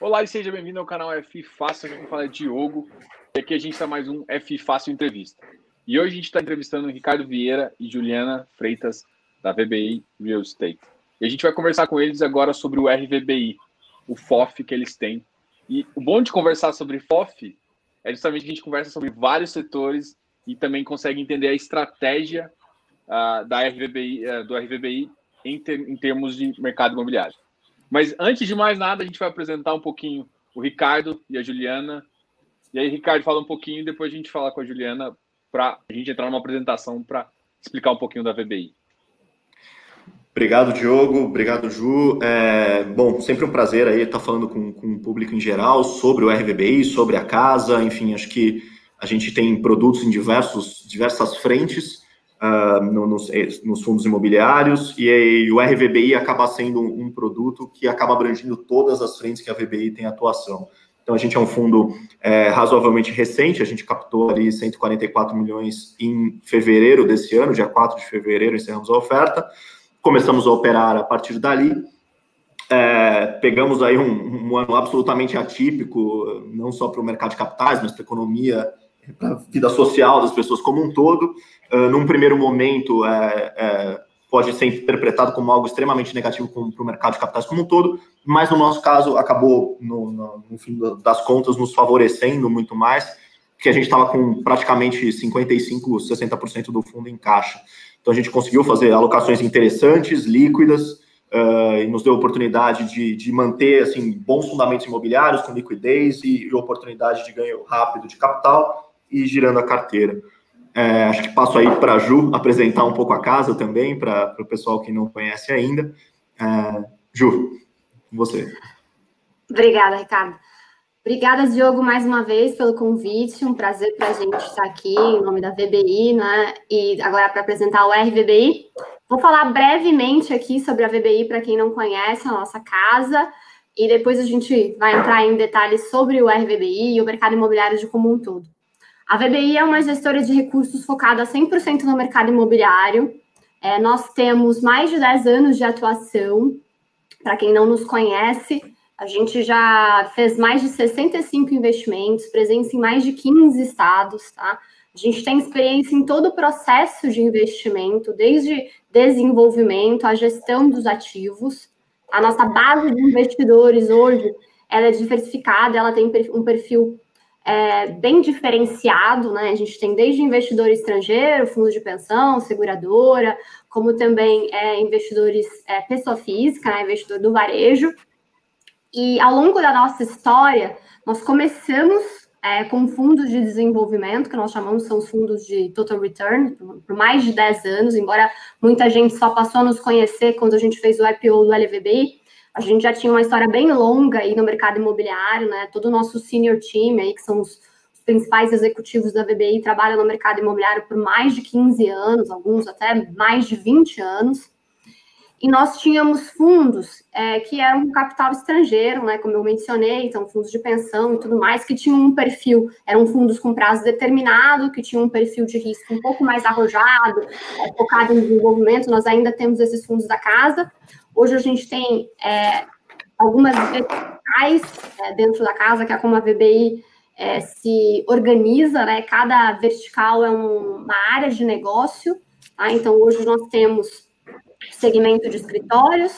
Olá e seja bem-vindo ao canal F Fácil, aqui fala é Diogo, e aqui a gente está mais um F Fácil Entrevista. E hoje a gente está entrevistando Ricardo Vieira e Juliana Freitas, da VBI Real Estate. E a gente vai conversar com eles agora sobre o RVBI, o FOF que eles têm. E o bom de conversar sobre FOF é justamente que a gente conversa sobre vários setores e também consegue entender a estratégia uh, da RVBI, uh, do RVBI em, ter, em termos de mercado imobiliário. Mas antes de mais nada, a gente vai apresentar um pouquinho o Ricardo e a Juliana. E aí, Ricardo, fala um pouquinho e depois a gente fala com a Juliana para a gente entrar numa apresentação para explicar um pouquinho da VBI. Obrigado, Diogo. Obrigado, Ju. É, bom, sempre um prazer aí estar falando com, com o público em geral sobre o RVBI, sobre a casa. Enfim, acho que a gente tem produtos em diversos, diversas frentes uh, no, nos, eh, nos, fundos imobiliários, e, e, o RVBI acaba sendo um, um, produto que acaba abrangindo todas as frentes que a VBI tem atuação. Então, a gente é um fundo é, razoavelmente recente, a gente captou ali 144 milhões em fevereiro desse ano, dia 4 de fevereiro, encerramos a oferta. Começamos a operar a partir dali, é, pegamos aí um, um, ano absolutamente atípico, não só para o mercado de capitais, mas para a economia para a vida social das pessoas como um todo. Uh, num primeiro momento, é, é, pode ser interpretado como algo extremamente negativo para o mercado de capitais como um todo, mas no nosso caso acabou, no, no, no fim das contas, nos favorecendo muito mais, porque a gente estava com praticamente 55%, 60% do fundo em caixa. Então a gente conseguiu fazer alocações interessantes, líquidas, Uh, e nos deu a oportunidade de, de, manter assim bons fundamentos imobiliários com liquidez e, e, oportunidade de ganho rápido de capital e girando a carteira. É, acho que passo aí para a Ju apresentar um pouco a casa também, para o pessoal que não conhece ainda. É, Ju, você. Obrigada, Ricardo. Obrigada, Diogo, mais uma vez pelo convite. Um prazer para a gente estar aqui em nome da VBI, né? E agora para apresentar o RVBI. Vou falar brevemente aqui sobre a VBI para quem não conhece a nossa casa. E depois a gente vai entrar em detalhes sobre o RVBI e o mercado imobiliário de como um todo. A VBI é uma gestora de recursos focada 100% no mercado imobiliário. É, nós temos mais de 10 anos de atuação. Para quem não nos conhece, a gente já fez mais de 65 investimentos, presença em mais de 15 estados, tá? A gente tem experiência em todo o processo de investimento, desde desenvolvimento, a gestão dos ativos. A nossa base de investidores hoje ela é diversificada, ela tem um perfil é, bem diferenciado, né? A gente tem desde investidor estrangeiro, fundo de pensão, seguradora, como também é, investidores é, pessoa física, né? investidor do varejo. E ao longo da nossa história, nós começamos é, com fundos de desenvolvimento, que nós chamamos são os fundos de total return, por, mais de 10 anos, embora muita gente só passou a nos conhecer quando a gente fez o IPO do LVBI, a gente já tinha uma história bem longa aí no mercado imobiliário, né? Todo o nosso senior team aí, que são os, principais executivos da VBI, trabalham no mercado imobiliário por mais de 15 anos, alguns até mais de 20 anos. E nós tínhamos fundos é, que eram capital estrangeiro, né, como eu mencionei, então fundos de pensão e tudo mais, que tinham um perfil, eram fundos com prazo determinado, que tinham um perfil de risco um pouco mais arrojado, é, focado em desenvolvimento. Nós ainda temos esses fundos da casa, Hoje a gente tem é, algumas verticais é, dentro da casa, que é como a VBI é, se organiza, né? Cada vertical é um, uma área de negócio. Tá? Então, hoje nós temos segmento de escritórios,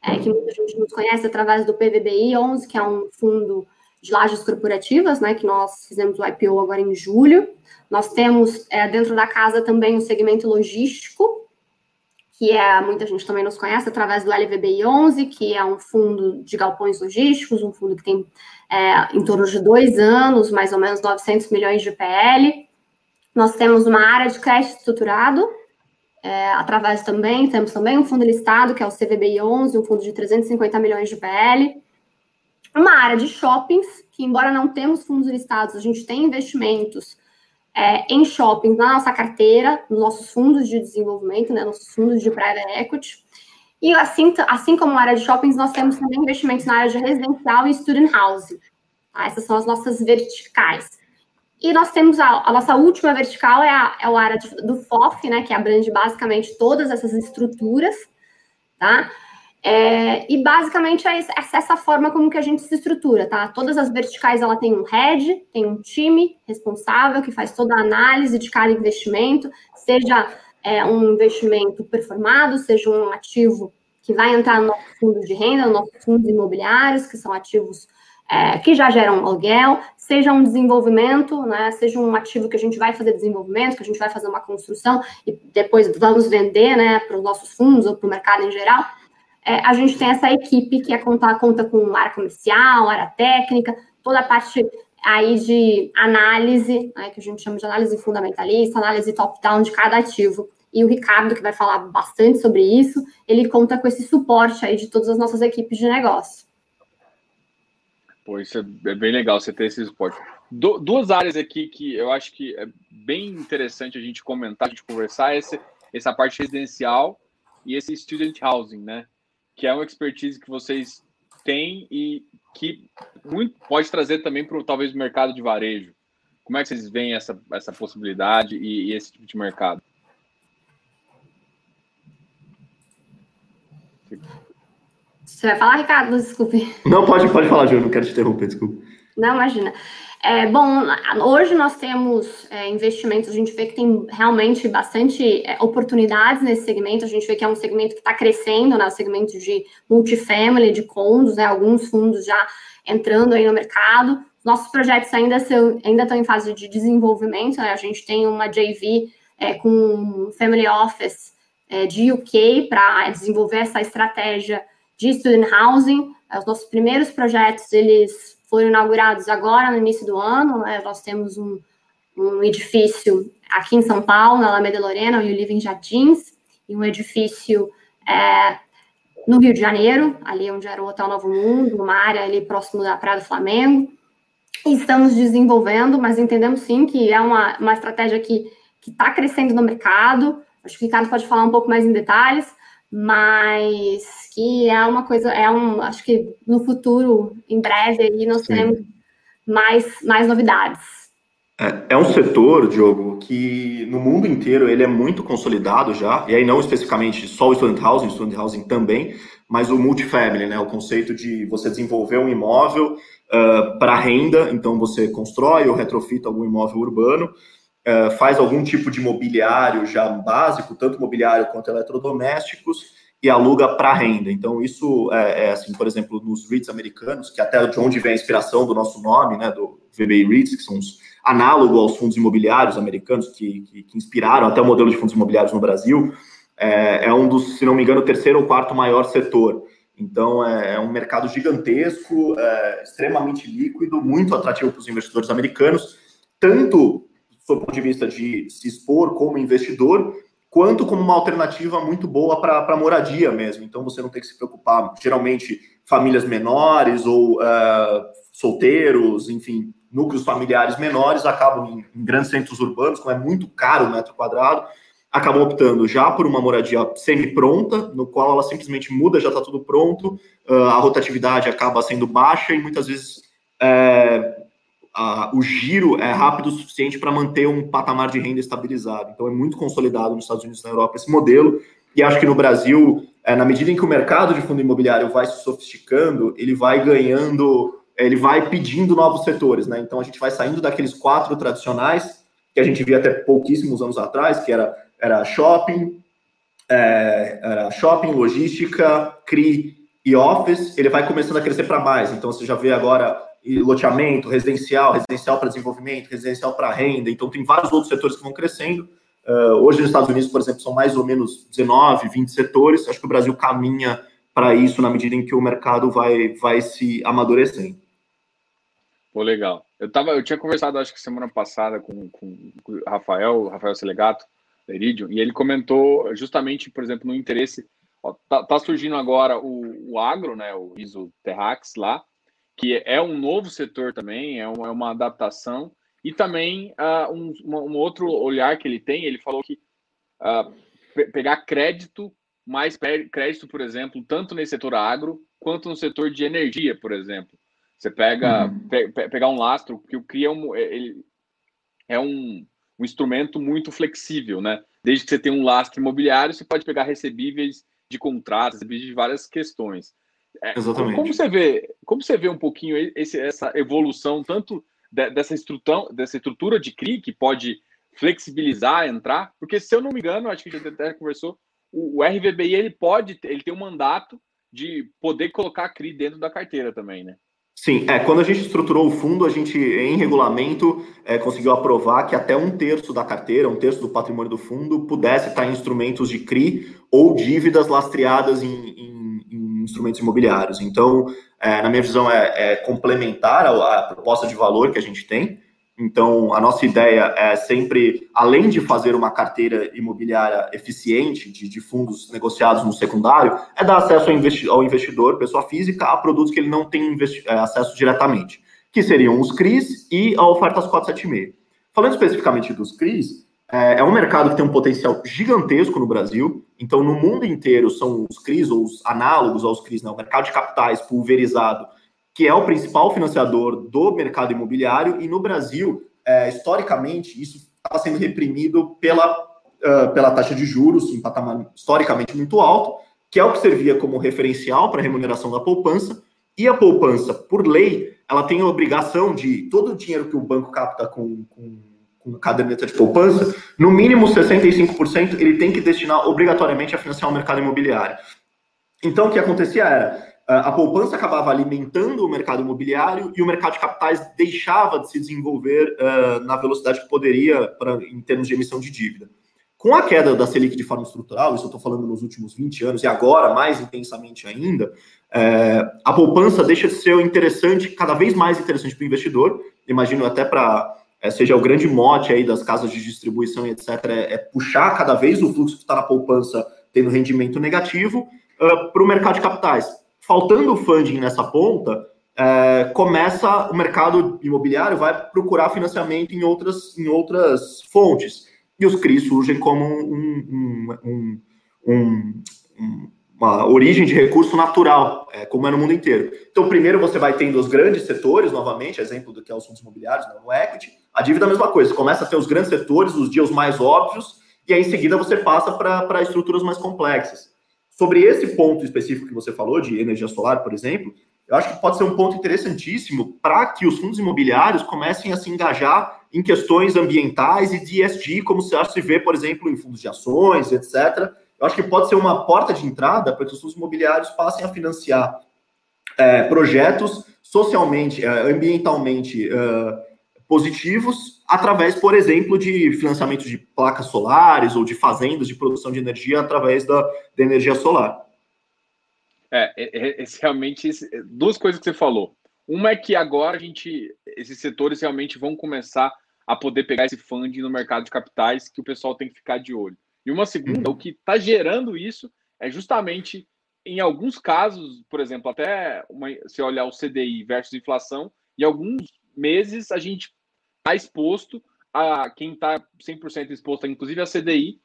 é, que muita gente nos conhece através do PVBI 11, que é um fundo de lajes corporativas, né, que nós fizemos o IPO agora em julho. Nós temos é, dentro da casa também o segmento logístico, que é, muita gente também nos conhece através do LVBI 11, que é um fundo de galpões logísticos, um fundo que tem é, em torno de dois anos, mais ou menos 900 milhões de PL. Nós temos uma área de crédito estruturado, é, através também, temos também um fundo listado, que é o CVBI 11, um fundo de 350 milhões de PL. Uma área de shoppings, que embora não temos fundos listados, a gente tem investimentos é, em shoppings na nossa carteira, nos nossos fundos de desenvolvimento, né, nossos fundos de private equity. E assim, assim como na área de shoppings, nós temos também investimentos na área de residencial e student housing. Tá? Essas são as nossas verticais. E nós temos a, a nossa última vertical, é a, é a área de, do FOF, né, que abrange basicamente todas essas estruturas, tá? É, e basicamente é essa forma como que a gente se estrutura, tá? Todas as verticais ela tem um head, tem um time responsável que faz toda a análise de cada investimento, seja é, um investimento performado, seja um ativo que vai entrar no nosso fundo de renda, no nosso fundos imobiliários, que são ativos é, que já geram aluguel, seja um desenvolvimento, né, seja um ativo que a gente vai fazer desenvolvimento, que a gente vai fazer uma construção e depois vamos vender né, para os nossos fundos ou para o mercado em geral é, a gente tem essa equipe que é conta, conta com área comercial, área técnica, toda a parte aí de análise, né, que a gente chama de análise fundamentalista, análise top-down de cada ativo. E o Ricardo, que vai falar bastante sobre isso, ele conta com esse suporte aí de todas as nossas equipes de negócio. Pô, isso é bem legal você ter esse suporte. Du duas áreas aqui que eu acho que é bem interessante a gente comentar, a gente conversar, essa, essa parte residencial e esse student housing, né? Que é uma expertise que vocês têm e que muito pode trazer também para talvez o mercado de varejo. Como é que vocês veem essa, essa possibilidade e, e esse tipo de mercado? Você vai falar, Ricardo? Desculpe. Não, pode, pode falar, Ju, não quero te interromper, desculpa. Não, imagina. É, bom, hoje nós temos é, investimentos, a gente vê que tem realmente bastante é, oportunidades nesse segmento, a gente vê que é um segmento que está crescendo, né, o segmento de multifamily, de condos, né, alguns fundos já entrando aí no mercado. Nossos projetos ainda, são, ainda estão em fase de desenvolvimento, né, a gente tem uma JV é, com Family Office é, de UK para desenvolver essa estratégia de student housing. Os nossos primeiros projetos, eles foram inaugurados agora no início do ano. Né? Nós temos um, um edifício aqui em São Paulo, na Alameda Lorena, o Living Jardins, e um edifício é, no Rio de Janeiro, ali onde era o Hotel Novo Mundo, uma área ali próximo da Praia do Flamengo. E estamos desenvolvendo, mas entendemos sim que é uma, uma estratégia que está crescendo no mercado. Acho que o Ricardo pode falar um pouco mais em detalhes, mas que é uma coisa, é um, acho que no futuro, em breve, aí nós Sim. teremos mais, mais novidades. É, é, um setor, Diogo, que no mundo inteiro ele é muito consolidado já, e aí não especificamente só o student housing, o student housing também, mas o multifamily, né, o conceito de você desenvolver um imóvel uh, para renda, então você constrói ou retrofita algum imóvel urbano, uh, faz algum tipo de mobiliário já básico, tanto mobiliário quanto eletrodomésticos, e aluga para renda. Então, isso é, é, assim, por exemplo, nos REITs americanos, que até de onde vem a inspiração do nosso nome, né, do VBI REITs, que são os análogos aos fundos imobiliários americanos, que, que, que, inspiraram até o modelo de fundos imobiliários no Brasil, é, é, um dos, se não me engano, o terceiro ou quarto maior setor. Então, é, é um mercado gigantesco, é, extremamente líquido, muito atrativo para os investidores americanos, tanto do ponto de vista de se expor como investidor, quanto como uma alternativa muito boa para moradia mesmo. Então você não tem que se preocupar, geralmente, famílias menores ou uh, solteiros, enfim, núcleos familiares menores acabam em, em, grandes centros urbanos, como é muito caro o metro quadrado, acabam optando já por uma moradia semi-pronta, no qual ela simplesmente muda, já está tudo pronto, uh, a rotatividade acaba sendo baixa e muitas vezes é, o giro é rápido o suficiente para manter um patamar de renda estabilizado. Então, é muito consolidado nos Estados Unidos e na Europa esse modelo. E acho que no Brasil, é, na medida em que o mercado de fundo imobiliário vai se sofisticando, ele vai ganhando, ele vai pedindo novos setores. Né? Então, a gente vai saindo daqueles quatro tradicionais, que a gente via até pouquíssimos anos atrás, que era, era shopping, é, era shopping, logística, CRI e office. Ele vai começando a crescer para mais. Então, você já vê agora loteamento, residencial, residencial para desenvolvimento, residencial para renda. Então, tem vários outros setores que vão crescendo. Uh, hoje, nos Estados Unidos, por exemplo, são mais ou menos 19, 20 setores. Acho que o Brasil caminha para isso na medida em que o mercado vai, vai se amadurecendo. Pô, legal. Eu, tava, eu tinha conversado, acho que semana passada, com, com, o Rafael, Rafael Selegato, da e ele comentou justamente, por exemplo, no interesse. Ó, tá, tá surgindo agora o, o agro, né, o ISO Terrax lá, que é um novo setor também, é uma, é uma adaptação, e também uh, um, um, outro olhar que ele tem, ele falou que uh, pe pegar crédito, mais crédito, por exemplo, tanto nesse setor agro, quanto no setor de energia, por exemplo. Você pega, uhum. pe pegar um lastro, que o CRI é um, ele é um, um instrumento muito flexível, né? Desde que você tenha um lastro imobiliário, você pode pegar recebíveis de contratos, depende de várias questões. É, Exatamente. Como você vê, como você vê um pouquinho esse, essa evolução tanto de, dessa, estrutura, dessa estrutura de CRI que pode flexibilizar, entrar? Porque se eu não me engano, acho que a gente até conversou, o, o RVBI ele pode, ele tem um mandato de poder colocar CRI dentro da carteira também, né? Sim, é, quando a gente estruturou o fundo, a gente, em regulamento, é, conseguiu aprovar que até um terço da carteira, um terço do patrimônio do fundo, pudesse estar em instrumentos de CRI ou dívidas lastreadas em, em instrumentos imobiliários. Então, é, na minha visão, é, é complementar a, a, proposta de valor que a gente tem. Então, a nossa ideia é sempre, além de fazer uma carteira imobiliária eficiente de, de fundos negociados no secundário, é dar acesso ao, investi ao investidor, pessoa física, a produtos que ele não tem é, acesso diretamente, que seriam os CRIs e a oferta às 476. Falando especificamente dos CRIs, é, é um mercado que tem um potencial gigantesco no Brasil. Então, no mundo inteiro, são os CRIs, ou os análogos aos CRIs, né, o mercado de capitais pulverizado, que é o principal financiador do mercado imobiliário, e no Brasil, é, historicamente, isso estava sendo reprimido pela, uh, pela taxa de juros, em patamar historicamente muito alto, que é o que servia como referencial para a remuneração da poupança, e a poupança, por lei, ela tem a obrigação de todo o dinheiro que o banco capta com, com caderneta de poupança, no mínimo 65% ele tem que destinar obrigatoriamente a financiar o mercado imobiliário. Então, o que acontecia era, a poupança acabava alimentando o mercado imobiliário e o mercado de capitais deixava de se desenvolver uh, na velocidade que poderia pra, em termos de emissão de dívida. Com a queda da Selic de forma estrutural, isso eu estou falando nos últimos 20 anos e agora mais intensamente ainda, é, a poupança deixa de ser interessante, cada vez mais interessante para o investidor. Imagino até para é, seja o grande mote aí das casas de distribuição etc., é, é puxar cada vez o fluxo que está na poupança tendo rendimento negativo uh, para o mercado de capitais faltando funding nessa ponta, é, começa o mercado imobiliário vai procurar financiamento em outras, em outras fontes. E os CRIs surgem como um, um, um, uma origem de recurso natural, é, como é no mundo inteiro. Então, primeiro você vai tendo os grandes setores, novamente, exemplo do que é os fundos imobiliários, né, no equity. A dívida é a mesma coisa, começa a ter os grandes setores, os dias mais óbvios, e aí em seguida você passa para estruturas mais complexas. Sobre esse ponto específico que você falou, de energia solar, por exemplo, eu acho que pode ser um ponto interessantíssimo para que os fundos imobiliários comecem a se engajar em questões ambientais e de ESG, como se vê, por exemplo, em fundos de ações, etc. Eu acho que pode ser uma porta de entrada para que os fundos imobiliários passem a financiar é, projetos socialmente, é, ambientalmente uh, positivos através, por exemplo, de financiamento de placas solares ou de fazendas de produção de energia através da, da energia solar. É, é, é realmente duas coisas que você falou. Uma é que agora a gente, esses setores realmente vão começar a poder pegar esse funding no mercado de capitais que o pessoal tem que ficar de olho. E uma segunda, o que está gerando isso é justamente, em alguns casos, por exemplo, até uma, se olhar o CDI versus inflação, em alguns meses a gente está exposto a quem está 100% exposto, inclusive a CDI,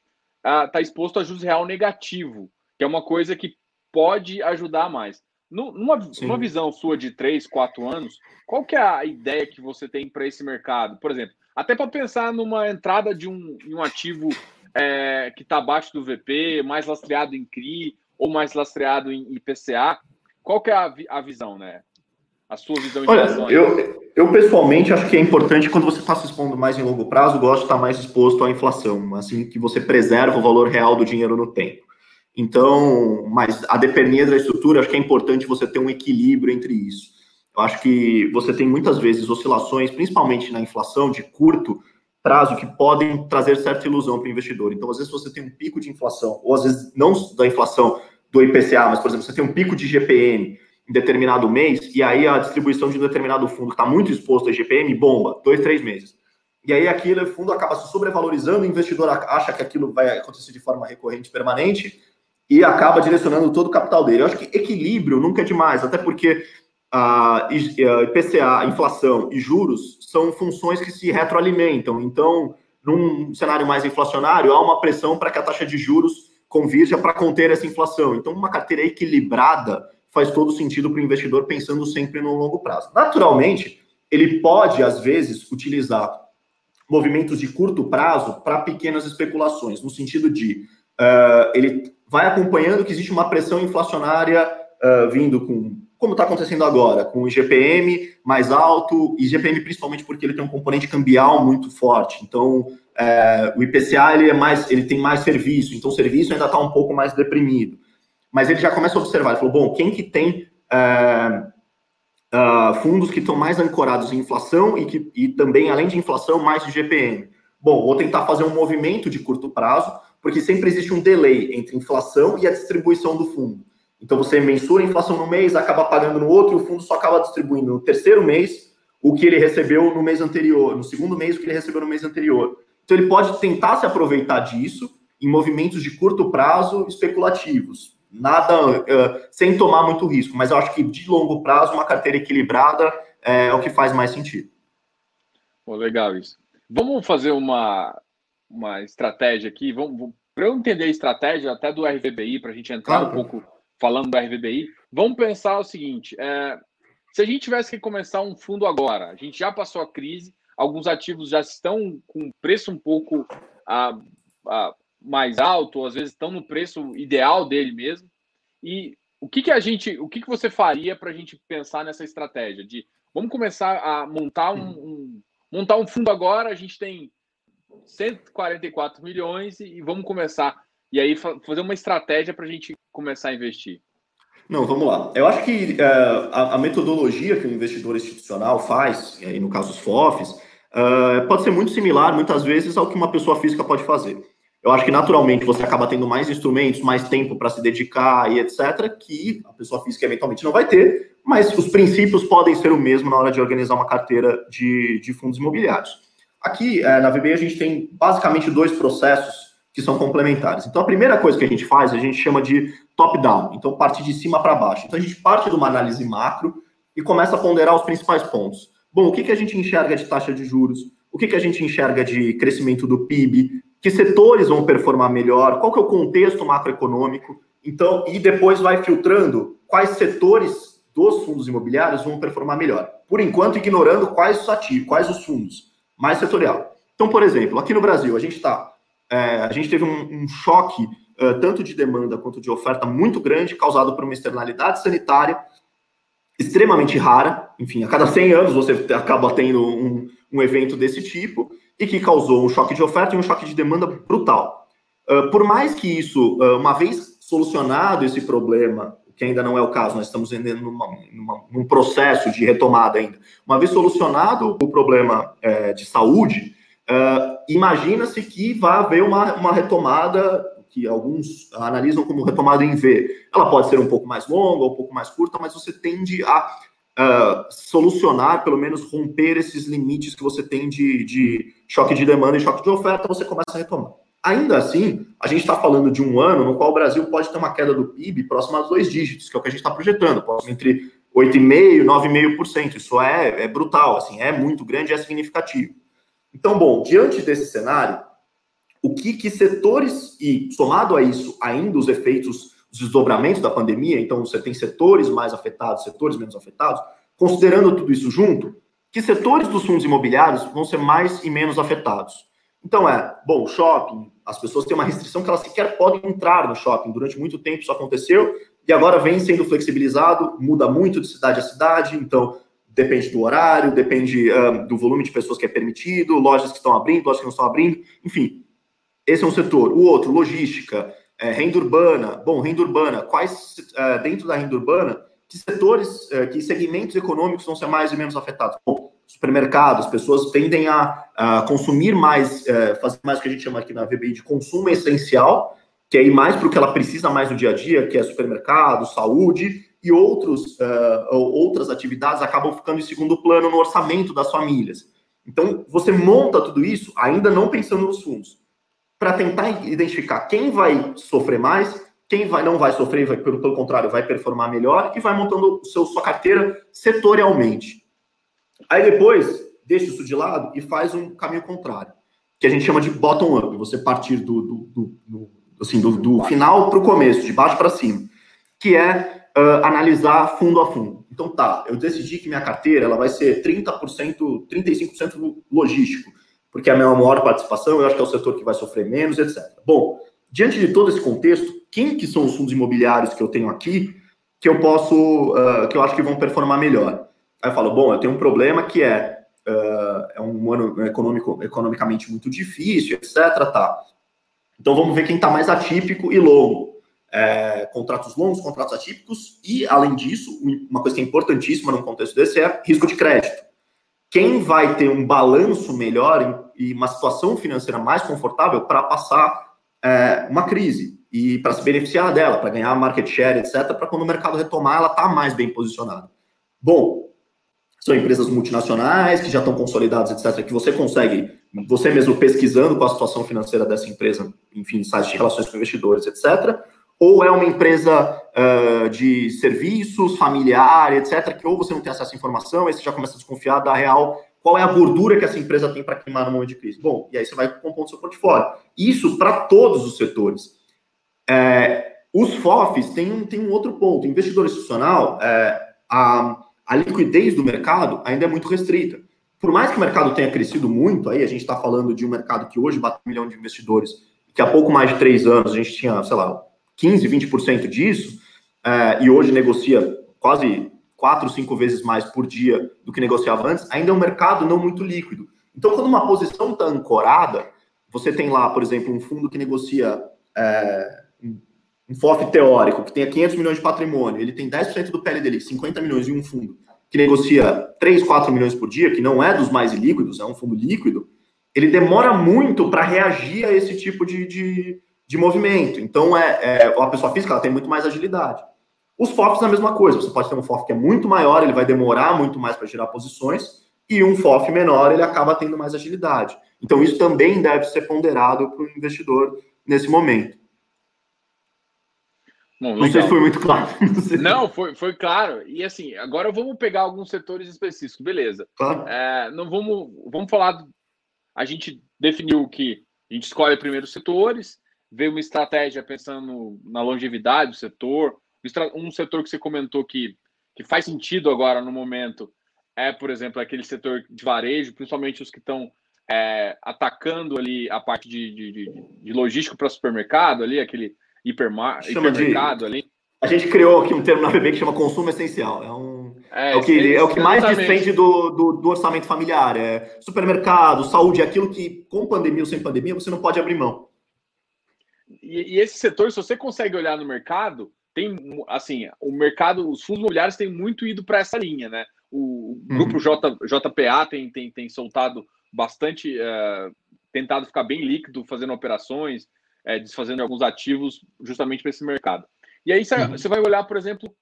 está exposto a juros real negativo, que é uma coisa que pode ajudar mais. Numa, numa visão sua de 3, 4 anos, qual que é a ideia que você tem para esse mercado? Por exemplo, até para pensar numa entrada de um, um ativo é, que está abaixo do VP, mais lastreado em CRI ou mais lastreado em IPCA, qual que é a, a visão, né? a sua visão Olha, relação eu, eu pessoalmente acho que é importante quando você está se expondo mais em longo prazo, gosto de estar mais exposto à inflação, assim que você preserva o valor real do dinheiro no tempo. Então, mas a depender da estrutura, acho que é importante você ter um equilíbrio entre isso. Eu acho que você tem muitas vezes oscilações, principalmente na inflação de curto prazo, que podem trazer certa ilusão para o investidor. Então, às vezes você tem um pico de inflação, ou às vezes não da inflação do IPCA, mas, por exemplo, você tem um pico de GPM, em determinado mês, e aí a distribuição de um determinado fundo que está muito exposto a GPM bomba, dois, três meses. E aí aquele fundo acaba se sobrevalorizando, o investidor acha que aquilo vai acontecer de forma recorrente, permanente, e acaba direcionando todo o capital dele. Eu acho que equilíbrio nunca é demais, até porque a IPCA, inflação e juros são funções que se retroalimentam. Então, num cenário mais inflacionário, há uma pressão para que a taxa de juros convirja para conter essa inflação. Então, uma carteira equilibrada faz todo sentido para o investidor pensando sempre no longo prazo. Naturalmente, ele pode, às vezes, utilizar movimentos de curto prazo para pequenas especulações, no sentido de uh, ele vai acompanhando que existe uma pressão inflacionária uh, vindo com, como está acontecendo agora, com o IGPM mais alto, e IGPM principalmente porque ele tem um componente cambial muito forte. Então, uh, o IPCA ele é mais, ele tem mais serviço, então o serviço ainda está um pouco mais deprimido. Mas ele já começa a observar, ele falou, bom, quem que tem uh, fundos que estão mais ancorados em inflação e que e também, além de inflação, mais de GPM. Bom, vou tentar fazer um movimento de curto prazo, porque sempre existe um delay entre inflação e a distribuição do fundo. Então você mensura a inflação no mês, acaba pagando no outro, e o fundo só acaba distribuindo no terceiro mês o que ele recebeu no mês anterior, no segundo mês o que ele recebeu no mês anterior. Então ele pode tentar se aproveitar disso em movimentos de curto prazo especulativos nada uh, sem tomar muito risco, mas eu acho que de longo prazo uma carteira equilibrada é, é o que faz mais sentido. Pô, legal isso. Vamos fazer uma, uma estratégia aqui. Vamos, para eu entender a estratégia até do RVBI, para a gente entrar claro. um pouco falando do RVBI, vamos pensar o seguinte: é, se a gente tivesse que começar um fundo agora, a gente já passou a crise, alguns ativos já estão com preço um pouco a, a, mais alto, ou às vezes estão no preço ideal dele mesmo. E o que, que a gente, o que, que você faria para a gente pensar nessa estratégia de vamos começar a montar um, um, montar um fundo agora, a gente tem 144 milhões e, e vamos começar e aí fazer uma estratégia para a gente começar a investir. Não, vamos lá. Eu acho que uh, a, a, metodologia que o investidor institucional faz, e aí no caso os FOFs, uh, pode ser muito similar, muitas vezes, ao que uma pessoa física pode fazer eu acho que naturalmente você acaba tendo mais instrumentos, mais tempo para se dedicar e etc., que a pessoa física eventualmente não vai ter, mas os princípios podem ser o mesmo na hora de organizar uma carteira de, de fundos imobiliários. Aqui é, na VBI a gente tem basicamente dois processos que são complementares. Então a primeira coisa que a gente faz, a gente chama de top-down, então parte de cima para baixo. Então a gente parte de uma análise macro e começa a ponderar os principais pontos. Bom, o que, que a gente enxerga de taxa de juros? O que, que a gente enxerga de crescimento do PIB? que setores vão performar melhor, qual que é o contexto macroeconômico, então, e depois vai filtrando quais setores dos fundos imobiliários vão performar melhor. Por enquanto, ignorando quais os ativos, quais os fundos, mais setorial. Então, por exemplo, aqui no Brasil, a gente está. É, a gente teve um, um choque uh, tanto de demanda quanto de oferta muito grande, causado por uma externalidade sanitária extremamente rara. Enfim, a cada 100 anos você acaba tendo um, um evento desse tipo e que causou um choque de oferta e um choque de demanda brutal. Uh, por mais que isso, uh, uma vez solucionado esse problema, que ainda não é o caso, nós estamos numa, num processo de retomada ainda, uma vez solucionado o problema é, de saúde, uh, imagina-se que vai haver uma, uma retomada que alguns analisam como retomada em V. Ela pode ser um pouco mais longa, um pouco mais curta, mas você tende a uh, solucionar, pelo menos romper esses limites que você tem de, de choque de demanda e choque de oferta, você começa a retomar. Ainda assim, a gente está falando de um ano no qual o Brasil pode ter uma queda do PIB próxima a dois dígitos, que é o que a gente está projetando, entre 8,5% e 9,5%. Isso é, é brutal, assim, é muito grande, é significativo. Então, bom, diante desse cenário, o que, que setores, e somado a isso, ainda os efeitos os desdobramentos da pandemia, então você tem setores mais afetados, setores menos afetados, considerando tudo isso junto, que setores dos fundos imobiliários vão ser mais e menos afetados. Então é, bom, shopping, as pessoas têm uma restrição que elas sequer podem entrar no shopping. Durante muito tempo isso aconteceu e agora vem sendo flexibilizado, muda muito de cidade a cidade, então depende do horário, depende do volume de pessoas que é permitido, lojas que estão abrindo, lojas que não estão abrindo, enfim. Esse é um setor. O outro, logística, é, renda urbana. Bom, renda urbana, quais, é, dentro da renda urbana, que setores, é, que segmentos econômicos vão ser mais e menos afetados? Bom, supermercados, pessoas tendem a, a consumir mais, é, fazer mais o que a gente chama aqui na VBI de consumo essencial, que é ir mais para o que ela precisa mais no dia a dia, que é supermercado, saúde, e outros, uh, outras atividades acabam ficando em segundo plano no orçamento das famílias. Então, você monta tudo isso ainda não pensando nos fundos para tentar identificar quem vai sofrer mais, quem vai, não vai sofrer, vai, pelo, pelo contrário, vai performar melhor e vai montando seu, sua carteira setorialmente. Aí depois, deixa isso de lado e faz um caminho contrário, que a gente chama de bottom-up, você partir do, do, do, do assim, do, do final para o começo, de baixo para cima, que é uh, analisar fundo a fundo. Então tá, eu decidi que minha carteira ela vai ser 30%, 35% logístico, porque é a minha maior participação, eu acho que é o setor que vai sofrer menos, etc. Bom, diante de todo esse contexto, quem que são os fundos imobiliários que eu tenho aqui que eu posso, uh, que eu acho que vão performar melhor? Aí eu falo, bom, eu tenho um problema que é, uh, é um ano econômico, economicamente muito difícil, etc. Tá. Então vamos ver quem está mais atípico e longo. É, contratos longos, contratos atípicos, e além disso, uma coisa que é importantíssima num contexto desse é risco de crédito. Quem vai ter um balanço melhor e uma situação financeira mais confortável para passar é, uma crise e para se beneficiar dela, para ganhar market share, etc., para quando o mercado retomar, ela está mais bem posicionada. Bom, são empresas multinacionais que já estão consolidadas, etc., que você consegue, você mesmo pesquisando com a situação financeira dessa empresa, enfim, sites de relações com investidores, etc., ou é uma empresa uh, de serviços, familiar, etc., que ou você não tem acesso à informação, aí você já começa a desconfiar da real, qual é a gordura que essa empresa tem para queimar no momento de crise. Bom, e aí você vai compondo seu portfólio. Isso para todos os setores. É, os FOFs têm um, têm um outro ponto. Investidor institucional, é, a a liquidez do mercado ainda é muito restrita. Por mais que o mercado tenha crescido muito, aí a gente está falando de um mercado que hoje bate um milhão de investidores, que há pouco mais de três anos a gente tinha, sei lá, 15, 20% disso, é, e hoje negocia quase quatro, cinco vezes mais por dia do que negociava antes, ainda é um mercado não muito líquido. Então, quando uma posição está ancorada, você tem lá, por exemplo, um fundo que negocia é, um FOF teórico que tenha 500 milhões de patrimônio, ele tem 10% do PL dele, 50 milhões em um fundo, que negocia 3, 4 milhões por dia, que não é dos mais líquidos, é um fundo líquido, ele demora muito para reagir a esse tipo de, de, de movimento. Então, é, é, a pessoa física ela tem muito mais agilidade. Os FOFs é a mesma coisa. Você pode ter um FOF que é muito maior, ele vai demorar muito mais para gerar posições, e um FOF menor, ele acaba tendo mais agilidade. Então, isso também deve ser ponderado para o investidor nesse momento. Bom, não sei se foi muito claro. Não, foi, foi claro. E assim, agora vamos pegar alguns setores específicos, beleza. Claro. É, não vamos, vamos falar. A gente definiu que a gente escolhe primeiro os setores, vê uma estratégia pensando na longevidade do setor. Um setor que você comentou que, que faz sentido agora no momento é, por exemplo, aquele setor de varejo, principalmente os que estão é, atacando ali a parte de, de, de, de logístico para supermercado, ali, aquele hipermar, hipermercado ali. A gente criou aqui um termo na BB que chama consumo essencial. É, um, é, é o, que, é o que mais despende do, do, do, orçamento familiar. É supermercado, saúde, é aquilo que, com pandemia ou sem pandemia, você não pode abrir mão. E, e esse setor, se você consegue olhar no mercado, tem assim, o mercado, os fundos imobiliários têm muito ido para essa linha, né? O, o grupo uhum. J, JPA tem, tem, tem soltado bastante, uh, tentado ficar bem líquido, fazendo operações, é, desfazendo alguns ativos justamente para esse mercado. E aí uhum. você vai olhar, por exemplo,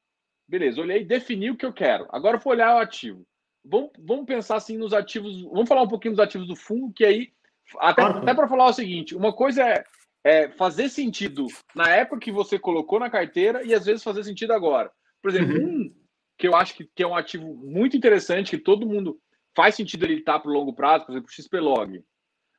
beleza, olhei, defini o que eu quero. Agora eu vou olhar o ativo. Vamos, vamos pensar assim nos ativos. Vamos falar um pouquinho dos ativos do fundo, que aí até, até para falar o seguinte: uma coisa é, é, fazer sentido na época que você colocou na carteira e às vezes fazer sentido agora. Por exemplo, uhum. um que eu acho que, que, é um ativo muito interessante, que todo mundo faz sentido ele estar para o longo prazo, por exemplo, o XPlog.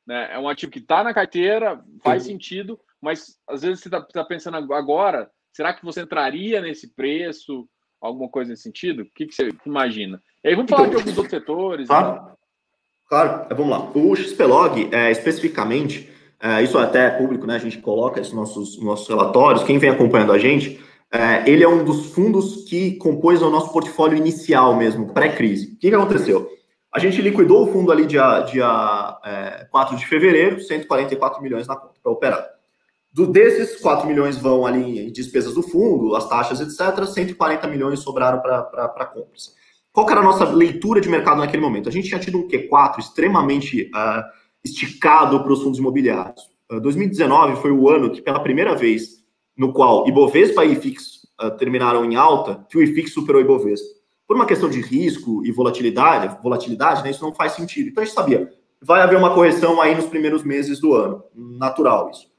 Né? É um ativo que está na carteira, faz uhum. sentido, mas às vezes você está tá pensando agora, será que você entraria nesse preço? Alguma coisa nesse sentido? O que, que você imagina? E aí vamos falar então, de alguns outros setores. Claro, claro. É, vamos lá. O XPlog, é, especificamente, é, isso é até público, né? A gente coloca isso nos nossos, nossos relatórios. Quem vem acompanhando a gente, é, ele é um dos fundos que compôs o nosso portfólio inicial mesmo, pré-crise. O que, que aconteceu? A gente liquidou o fundo ali dia, dia é, 4 de fevereiro, 144 milhões na conta para operar. Do, desses 4 milhões vão ali em despesas do fundo, as taxas, etc., 140 milhões sobraram para compras. Qual era a nossa leitura de mercado naquele momento? A gente tinha tido um Q4 extremamente uh, esticado para os fundos imobiliários. Uh, 2019 foi o ano que, pela primeira vez, no qual Ibovespa e IFIX uh, terminaram em alta, que o IFIX superou o Ibovespa por uma questão de risco e volatilidade, volatilidade, né, isso não faz sentido. Então a gente sabia, vai haver uma correção aí nos primeiros meses do ano, natural isso.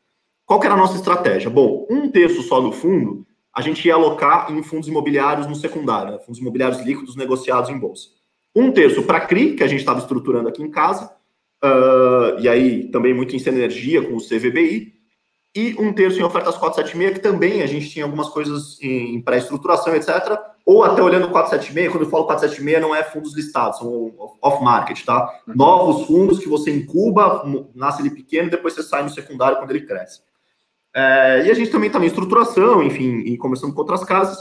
Qual era a nossa estratégia? Bom, um terço só do fundo a gente ia alocar em fundos imobiliários no secundário, né, fundos imobiliários líquidos negociados em bolsa. Um terço para CRI, que a gente estava estruturando aqui em casa, uh, e aí também muito em sinergia com o CVBI, e um terço em ofertas 476, que também a gente tinha algumas coisas em pré-estruturação, etc., ou até olhando o 476, quando eu falo 476, não é fundos listados, são off-market, tá? Uhum. Novos fundos que você incuba, nasce ele pequeno, depois você sai no secundário quando ele cresce. É, e a gente também está em estruturação, enfim, e conversando com outras casas.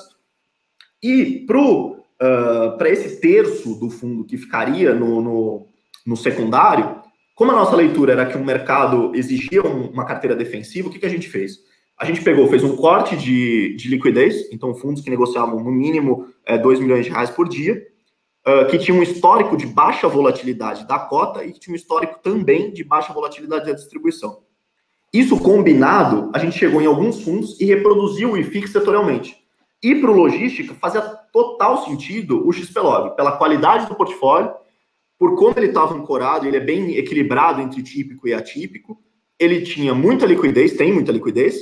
E para uh, esse terço do fundo que ficaria no, no, no, secundário, como a nossa leitura era que o mercado exigia uma carteira defensiva, o que, que a gente fez? A gente pegou, fez um corte de, de liquidez, então fundos que negociavam no mínimo é, 2 milhões de reais por dia, uh, que tinha um histórico de baixa volatilidade da cota e que tinha um histórico também de baixa volatilidade da distribuição. Isso combinado, a gente chegou em alguns fundos e reproduziu o IFIX setorialmente. E para o logística, fazia total sentido o XPlog, pela qualidade do portfólio, por como ele estava ancorado, ele é bem equilibrado entre típico e atípico, ele tinha muita liquidez, tem muita liquidez,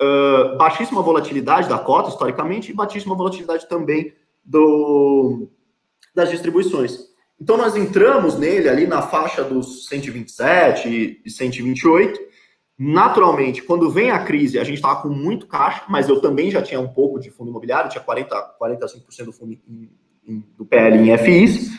uh, baixíssima volatilidade da cota, historicamente, e baixíssima volatilidade também do, das distribuições. Então, nós entramos nele ali na faixa dos 127 e 128. Naturalmente, quando vem a crise, a gente estava com muito caixa, mas eu também já tinha um pouco de fundo imobiliário, tinha 40, 45% do fundo em, em, do PL em FIs.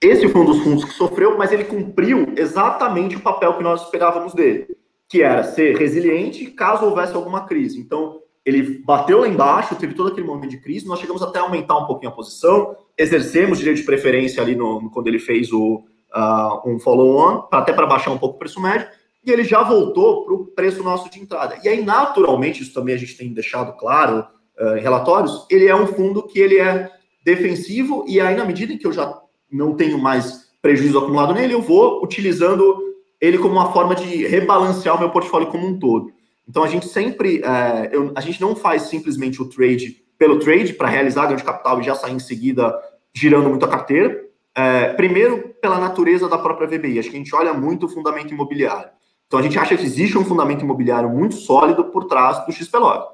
Esse foi um dos fundos que sofreu, mas ele cumpriu exatamente o papel que nós esperávamos dele, que era ser resiliente caso houvesse alguma crise. Então, ele bateu lá embaixo, teve todo aquele momento de crise, nós chegamos até a aumentar um pouquinho a posição, exercemos direito de preferência ali no, quando ele fez o, uh, um follow-on, até para baixar um pouco o preço médio, e ele já voltou para o preço nosso de entrada. E aí, naturalmente, isso também a gente tem deixado claro uh, em relatórios, ele é um fundo que ele é defensivo, e aí, na medida em que eu já não tenho mais prejuízo acumulado nele, eu vou utilizando ele como uma forma de rebalancear o meu portfólio como um todo. Então a gente sempre, é, eu, a gente não faz simplesmente o trade pelo trade para realizar ganho de capital e já sair em seguida girando muito a carteira. É, primeiro, pela natureza da própria VBI, acho que a gente olha muito o fundamento imobiliário. Então a gente acha que existe um fundamento imobiliário muito sólido por trás do XPLOG.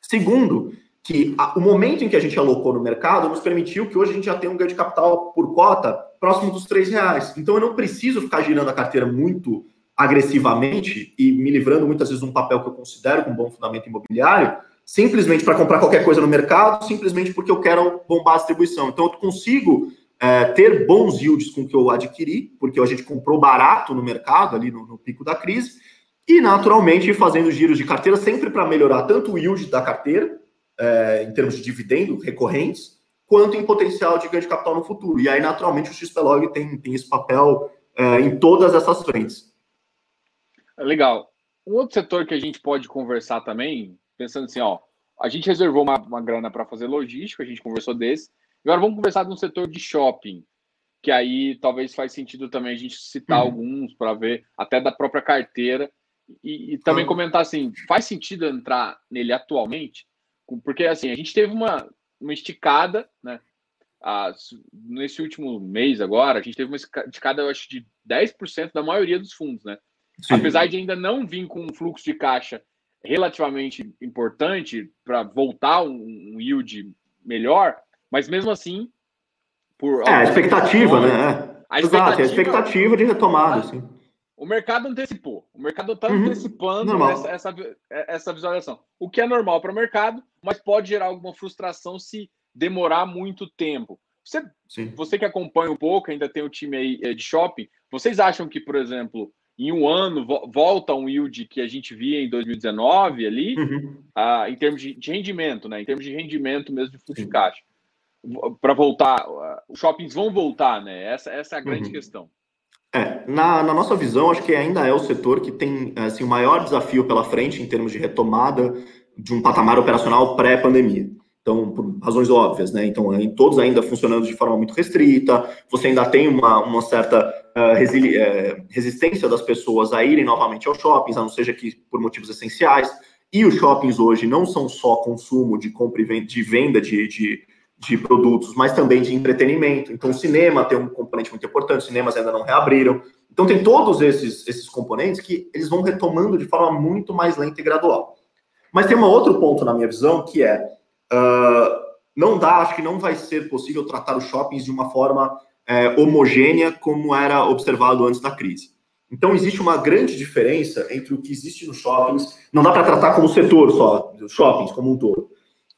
Segundo, que a, o momento em que a gente alocou no mercado nos permitiu que hoje a gente já tem um ganho de capital por cota próximo dos três reais. Então eu não preciso ficar girando a carteira muito agressivamente e me livrando muitas vezes de um papel que eu considero um bom fundamento imobiliário, simplesmente para comprar qualquer coisa no mercado, simplesmente porque eu quero bombar a distribuição. Então, eu consigo é, ter bons yields com o que eu adquiri, porque a gente comprou barato no mercado, ali no, no pico da crise, e naturalmente fazendo giros de carteira sempre para melhorar tanto o yield da carteira, é, em termos de dividendo recorrentes, quanto em potencial de ganho de capital no futuro. E aí, naturalmente, o XPlog tem, tem esse papel é, em todas essas frentes. Legal. Um outro setor que a gente pode conversar também, pensando assim, ó, a gente reservou uma, uma grana para fazer logística, a gente conversou desse. Agora vamos conversar de um setor de shopping, que aí talvez faz sentido também a gente citar uhum. alguns para ver até da própria carteira e, e também uhum. comentar assim, faz sentido entrar nele atualmente? Porque assim, a gente teve uma, uma esticada, né? Ah, nesse último mês agora, a gente teve uma esticada, eu acho, de 10% da maioria dos fundos, né? Sim. Apesar de ainda não vir com um fluxo de caixa relativamente importante para voltar um, um, yield melhor, mas mesmo assim, por é, a expectativa, né? A expectativa, Exato, a expectativa de retomada, sim. O mercado antecipou. O mercado está uhum. antecipando essa, essa, essa, visualização. O que é normal para o mercado, mas pode gerar alguma frustração se demorar muito tempo. Você, você que acompanha um pouco, ainda tem o time aí eh, de shopping, vocês acham que, por exemplo, em um ano volta um yield que a gente via em 2019 ali, uhum. uh, em termos de, de, rendimento, né? Em termos de rendimento mesmo de fluxo de caixa. Para voltar, uh, os shoppings vão voltar, né? Essa, essa é a grande uhum. questão. É, na, na, nossa visão, acho que ainda é o setor que tem assim, o maior desafio pela frente em termos de retomada de um patamar operacional pré-pandemia. Então, por razões óbvias, né? Então, todos ainda funcionando de forma muito restrita, você ainda tem uma, uma certa uh, resistência das pessoas a irem novamente aos shoppings, a não seja que por motivos essenciais. E os shoppings hoje não são só consumo de compra e venda, de, venda de, de, de produtos, mas também de entretenimento. Então, o cinema tem um componente muito importante, os cinemas ainda não reabriram. Então, tem todos esses, esses componentes que eles vão retomando de forma muito mais lenta e gradual. Mas tem um outro ponto na minha visão que é Uh, não dá, acho que não vai ser possível tratar os shoppings de uma forma é, homogênea como era observado antes da crise. Então, existe uma grande diferença entre o que existe nos shoppings. Não dá para tratar como setor só, os shoppings como um todo.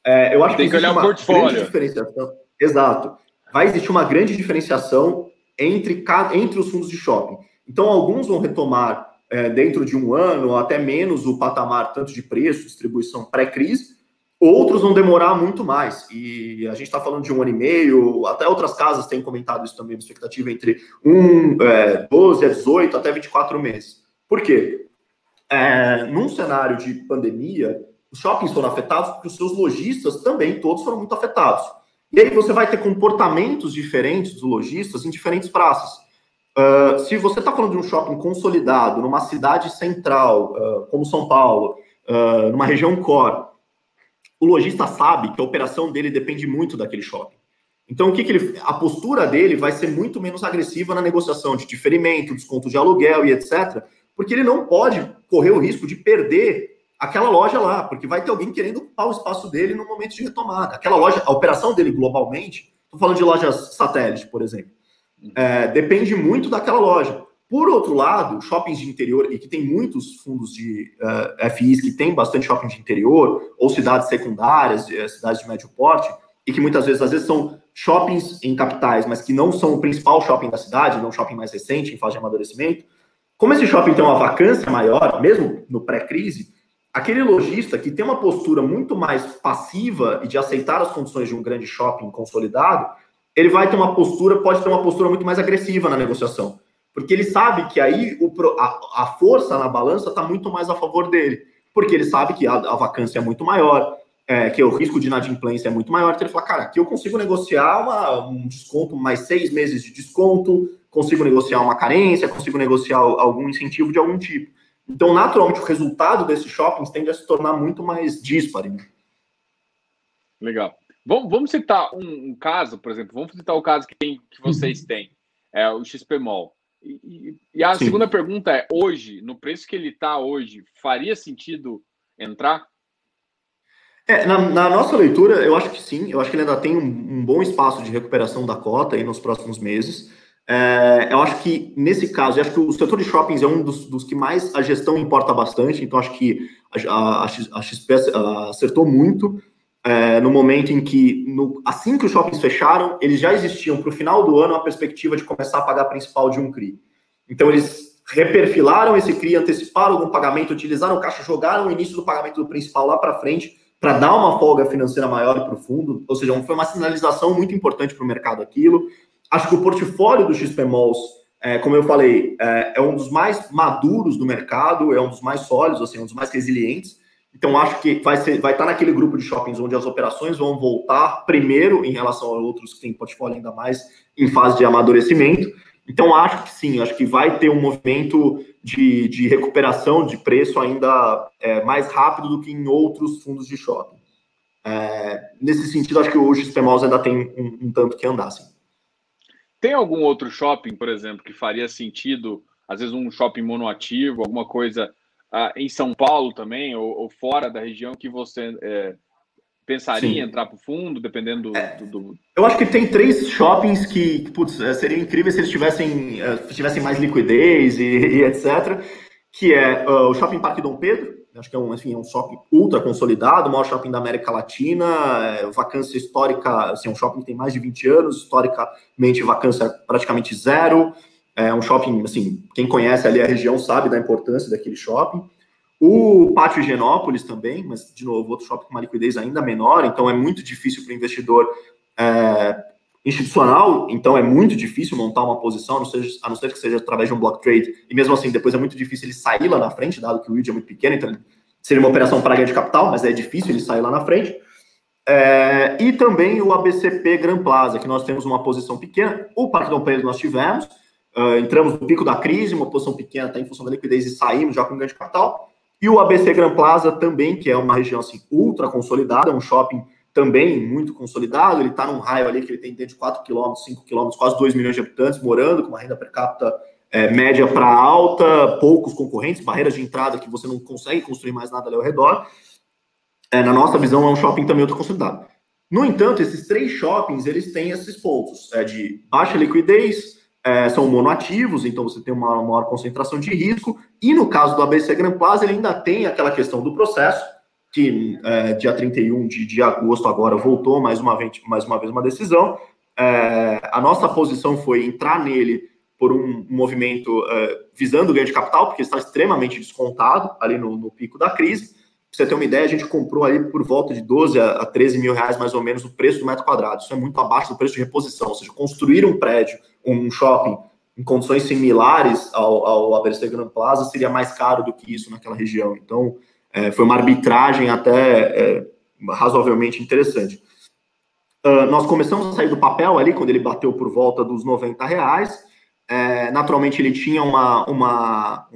É, eu acho Tem que, que existe uma grande diferenciação. Exato. Vai existir uma grande diferenciação entre, entre os fundos de shopping. Então, alguns vão retomar é, dentro de um ano, ou até menos o patamar tanto de preço, distribuição pré-crise, outros vão demorar muito mais. E a gente está falando de um ano e meio, até outras casas têm comentado isso também, expectativa entre 1, é, 12 a 18, até 24 meses. Por quê? É, num cenário de pandemia, os shoppings foram afetados porque os seus lojistas também, todos foram muito afetados. E aí você vai ter comportamentos diferentes dos lojistas em diferentes praças. Uh, se você está falando de um shopping consolidado, numa cidade central, uh, como São Paulo, uh, numa região core, o lojista sabe que a operação dele depende muito daquele shopping. Então, o que, que ele, a postura dele vai ser muito menos agressiva na negociação de diferimento, desconto de aluguel e etc., porque ele não pode correr o risco de perder aquela loja lá, porque vai ter alguém querendo ocupar o espaço dele no momento de retomada. Aquela loja, a operação dele globalmente, estou falando de lojas satélite, por exemplo, é, depende muito daquela loja. Por outro lado, shoppings de interior, e que tem muitos fundos de uh, é, FIs que tem bastante shopping de interior, ou cidades secundárias, é, cidades de médio porte, e que muitas vezes, às vezes, são shoppings em capitais, mas que não são o principal shopping da cidade, não um shopping mais recente, em fase de amadurecimento. Como esse shopping tem uma vacância maior, mesmo no pré-crise, aquele lojista que tem uma postura muito mais passiva e de aceitar as condições de um grande shopping consolidado, ele vai ter uma postura, pode ter uma postura muito mais agressiva na negociação. Porque ele sabe que aí o, a, a força na balança está muito mais a favor dele. Porque ele sabe que a, a vacância é muito maior, é, que o risco de inadimplência é muito maior. Então ele fala, cara, aqui eu consigo negociar uma, um desconto, mais seis meses de desconto, consigo negociar uma carência, consigo negociar algum incentivo de algum tipo. Então, naturalmente, o resultado desses shoppings tende a se tornar muito mais disparo. Né? Legal. Vamos, vamos citar um, um, caso, por exemplo, vamos citar o caso que, tem, que vocês uhum. têm, é o XP Mall. E, e a Sim. segunda pergunta é: hoje, no preço que ele está hoje, faria sentido entrar? É, na, na, nossa leitura, eu acho que sim. Eu acho que ele ainda tem um, um bom espaço de recuperação da cota aí nos próximos meses. É, eu acho que nesse caso, eu acho que o setor de shoppings é um dos, dos que mais a gestão importa bastante, então acho que a, a, a XP acertou muito é, no momento em que, no, assim que os shoppings fecharam, eles já existiam para o final do ano a perspectiva de começar a pagar a principal de um CRI. Então eles reperfilaram esse CRI, anteciparam algum pagamento, utilizaram o caixa, jogaram o início do pagamento do principal lá para frente para dar uma folga financeira maior para o fundo, ou seja, foi uma sinalização muito importante para o mercado aquilo. Acho que o portfólio do XP Malls, é, como eu falei, é, é, um dos mais maduros do mercado, é um dos mais sólidos, assim, um dos mais resilientes. Então, acho que vai, vai estar naquele grupo de shoppings onde as operações vão voltar primeiro em relação a outros que têm portfólio ainda mais em fase de amadurecimento. Então, acho que sim, acho que vai ter um movimento de, de recuperação de preço ainda é, mais rápido do que em outros fundos de shopping. É, nesse sentido, acho que o XP Malls ainda tem um, um tanto que andar. Tem algum outro shopping, por exemplo, que faria sentido, às vezes um shopping monoativo, alguma coisa uh, em São Paulo também, ou, ou, fora da região, que você é, pensaria Sim. em entrar para o fundo, dependendo do, é, do, do, Eu acho que tem três shoppings que, putz, é, seria incrível se eles tivessem, uh, tivessem mais liquidez e, e etc. Que é uh, o Shopping Parque Dom Pedro, acho que é um, enfim, é um shopping ultra consolidado, o maior shopping da América Latina, é, vacância histórica, assim, é um shopping que tem mais de 20 anos, historicamente vacância praticamente zero, é um shopping, assim, quem conhece ali a região sabe da importância daquele shopping. O Pátio Higienópolis também, mas, de novo, outro shopping com uma liquidez ainda menor, então é muito difícil para o investidor é, institucional, então é muito difícil montar uma posição, a não, ser, a não ser que seja através de um block trade, e mesmo assim, depois é muito difícil ele sair lá na frente, dado que o yield é muito pequeno, então seria uma operação para ganho de capital, mas é difícil ele sair lá na frente. É, e também o ABCP Gran Plaza, que nós temos uma posição pequena. O Parque Dom Pedro nós tivemos, uh, entramos no pico da crise, uma posição pequena até em função da liquidez e saímos já com ganho de capital. E o ABC Gran Plaza também, que é uma região assim, ultra consolidada, um shopping também muito consolidado, ele está num raio ali que ele tem dentro de 4 km, 5 km, quase 2 milhões de habitantes morando, com uma renda per capita é, média para alta, poucos concorrentes, barreiras de entrada que você não consegue construir mais nada ali ao redor. É, na nossa visão, é um shopping também muito consolidado. No entanto, esses três shoppings, eles têm esses pontos é, de baixa liquidez, é, são monoativos, então você tem uma maior concentração de risco, e no caso do ABC Grand Plaza, ele ainda tem aquela questão do processo, que é, dia 31 de, de agosto agora voltou mais uma vez, mais uma, vez uma decisão. É, a nossa posição foi entrar nele por um, movimento uh, visando o ganho de capital, porque está extremamente descontado ali no, no pico da crise. Você ter uma ideia, a gente comprou ali por volta de 12 a, 13 mil reais, mais ou menos, o preço do metro quadrado. Isso é muito abaixo do preço de reposição, ou seja, construir um prédio, um shopping, em condições similares ao, ao ABC Grand Plaza, seria mais caro do que isso naquela região. Então, é, foi uma arbitragem até é, razoavelmente interessante. Uh, nós começamos a sair do papel ali, quando ele bateu por volta dos 90 reais, é, naturalmente ele tinha uma, uma,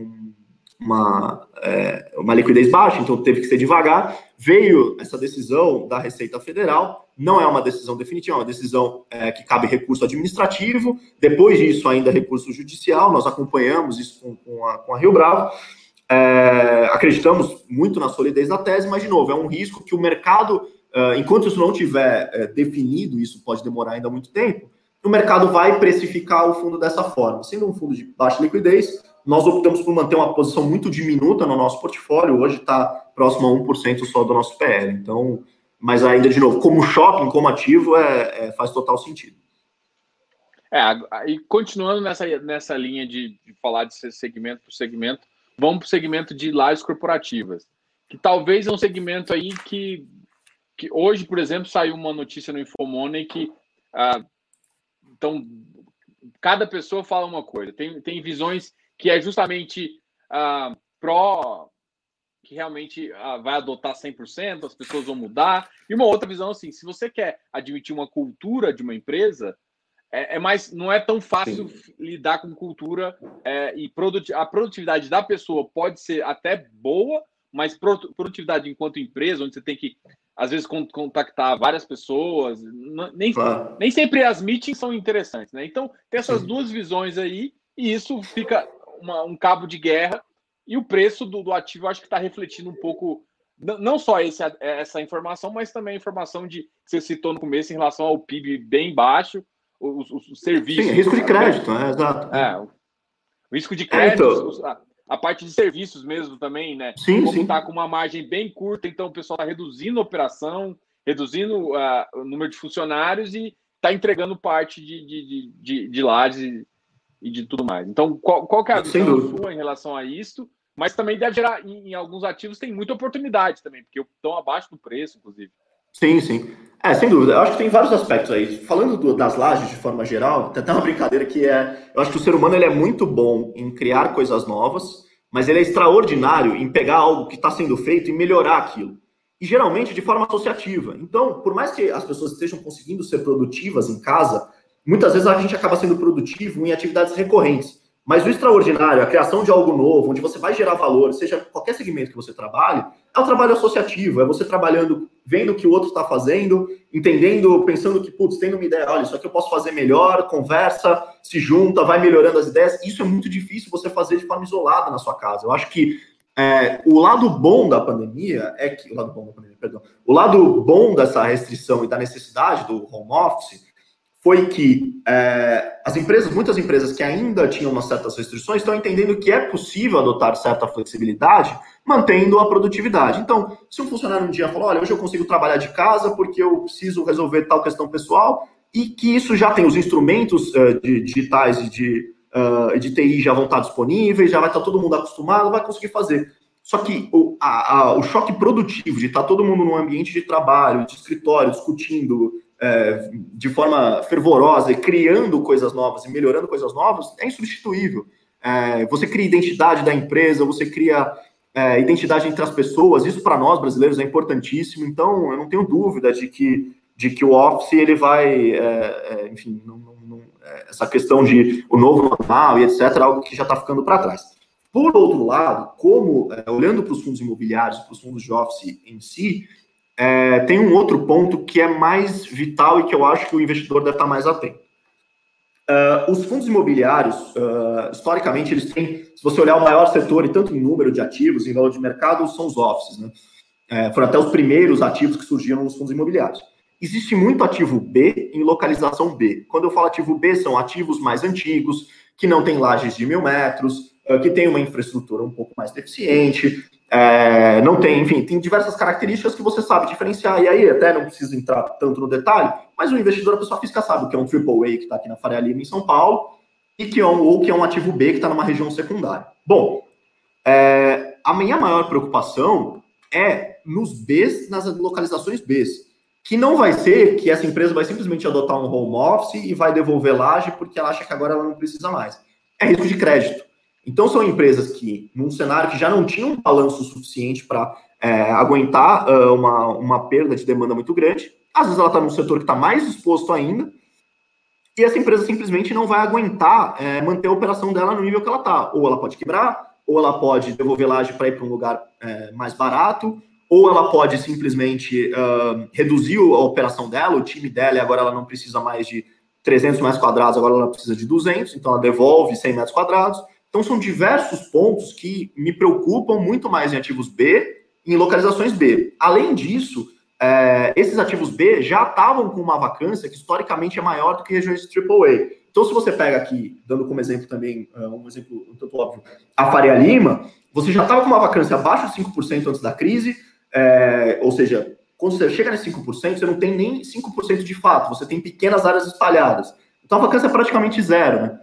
uma, é, uma liquidez baixa, então teve que ser devagar. Veio essa decisão da Receita Federal, não é uma decisão definitiva, é uma decisão é, que cabe recurso administrativo, depois disso ainda recurso judicial, nós acompanhamos isso com, com, a, com a Rio Bravo, é, acreditamos muito na solidez da tese, mas, de novo, é um risco que o mercado, é, enquanto isso não tiver é, definido, isso pode demorar ainda muito tempo, o mercado vai precificar o fundo dessa forma. Sendo um fundo de baixa liquidez, nós optamos por manter uma posição muito diminuta no nosso portfólio, hoje está próximo a 1% só do nosso PL. Então, mas ainda, de novo, como shopping, como ativo, é, é faz total sentido. É, e continuando nessa, nessa linha de, de falar de segmento por segmento, vamos para o segmento de lajes corporativas, que talvez é um segmento aí que, que hoje, por exemplo, saiu uma notícia no Infomoney que ah, então, cada pessoa fala uma coisa. Tem, tem visões que é justamente uh, pró, que realmente uh, vai adotar 100%, as pessoas vão mudar. E uma outra visão, assim, se você quer admitir uma cultura de uma empresa, é, é mais, não é tão fácil Sim. lidar com cultura é, e produt, a produtividade da pessoa pode ser até boa, mas produtividade enquanto empresa, onde você tem que às vezes contactar várias pessoas, nem, claro. nem sempre as meetings são interessantes, né? Então, tem essas Sim. duas visões aí, e isso fica uma, um cabo de guerra, e o preço do, do ativo acho que está refletindo um pouco, não só esse, essa informação, mas também a informação de que você citou no começo em relação ao PIB bem baixo, os, os, os serviços. Sim, risco de crédito, né? Exato. É, o risco de crédito. É, então a parte de serviços mesmo também, né? Sim, Como está com uma margem bem curta, então o pessoal está reduzindo a operação, reduzindo uh, o número de funcionários e está entregando parte de, de, de, de, de lajes e, de tudo mais. Então, qual, qual que é a visão sua em relação a isso? Mas também deve gerar, em, em alguns ativos, tem muita oportunidade também, porque estão abaixo do preço, inclusive. Sim, sim. É, sem dúvida. Eu acho que tem vários aspectos aí. Falando do, das lajes de forma geral, tem até uma brincadeira que é. Eu acho que o ser humano ele é muito bom em criar coisas novas, mas ele é extraordinário em pegar algo que está sendo feito e melhorar aquilo. E geralmente de forma associativa. Então, por mais que as pessoas estejam conseguindo ser produtivas em casa, muitas vezes a gente acaba sendo produtivo em atividades recorrentes. Mas o extraordinário, a criação de algo novo, onde você vai gerar valor, seja qualquer segmento que você trabalhe, é o trabalho associativo, é você trabalhando, vendo o que o outro está fazendo, entendendo, pensando que, putz, tendo uma ideia, olha, isso aqui eu posso fazer melhor, conversa, se junta, vai melhorando as ideias. Isso é muito difícil você fazer de forma isolada na sua casa. Eu acho que é, o lado bom da pandemia é que. O lado bom da pandemia, perdão. O lado bom dessa restrição e da necessidade do home office foi que é, as empresas, muitas empresas que ainda tinham umas certas restrições, estão entendendo que é possível adotar certa flexibilidade, mantendo a produtividade. Então, se um funcionário um dia falou, olha, hoje eu consigo trabalhar de casa porque eu preciso resolver tal questão pessoal, e que isso já tem os instrumentos uh, de, digitais e de, uh, de TI já vão estar disponíveis, já vai estar todo mundo acostumado, vai conseguir fazer. Só que o, a, a, o choque produtivo de estar todo mundo num ambiente de trabalho, de escritório, discutindo, é, de forma fervorosa e criando coisas novas e melhorando coisas novas é insubstituível. É, você cria identidade da empresa, você cria é, identidade entre as pessoas, isso para nós brasileiros é importantíssimo, então eu não tenho dúvida de que, de que o Office ele vai, é, é, enfim, não, não, é, essa questão de o novo normal e etc, é algo que já está ficando para trás. Por outro lado, como olhando para os fundos imobiliários, para os fundos de Office em si, é, tem um outro ponto que é mais vital e que eu acho que o investidor deve estar mais atento. Uh, os fundos imobiliários, uh, historicamente, eles têm, se você olhar o maior setor, e tanto em número de ativos, em valor de mercado, são os offices. Né? É, foram até os primeiros ativos que surgiram nos fundos imobiliários. Existe muito ativo B em localização B. Quando eu falo ativo B, são ativos mais antigos, que não têm lajes de mil metros, uh, que têm uma infraestrutura um pouco mais deficiente, é, não tem, enfim, tem diversas características que você sabe diferenciar, e aí até não precisa entrar tanto no detalhe, mas o investidor, a pessoa física sabe que é um AAA que está aqui na Faria Lima, em São Paulo, e que é um, ou que é um ativo B que está numa região secundária. Bom, é, a minha maior preocupação é nos Bs, nas localizações Bs, que não vai ser que essa empresa vai simplesmente adotar um home office e vai devolver laje porque ela acha que agora ela não precisa mais. É risco de crédito. Então, são empresas que, num cenário que já não tinham um balanço suficiente para é, aguentar uh, uma, uma perda de demanda muito grande, às vezes ela está num setor que está mais exposto ainda, e essa empresa simplesmente não vai aguentar é, manter a operação dela no nível que ela está. Ou ela pode quebrar, ou ela pode devolver laje para ir para um lugar é, mais barato, ou ela pode simplesmente uh, reduzir a operação dela, o time dela, e agora ela não precisa mais de 300 metros quadrados, agora ela precisa de 200, então ela devolve 100 metros quadrados. Então são diversos pontos que me preocupam muito mais em ativos B, em localizações B. Além disso, é, esses ativos B já estavam com uma vacância que historicamente é maior do que regiões AAA. Então, se você pega aqui, dando como exemplo também, uh, um exemplo um tanto óbvio, a Faria Lima, você já estava com uma vacância abaixo de 5% antes da crise, é, ou seja, quando você chega nesse 5%, você não tem nem 5% de fato, você tem pequenas áreas espalhadas. Então, a vacância é praticamente zero, né?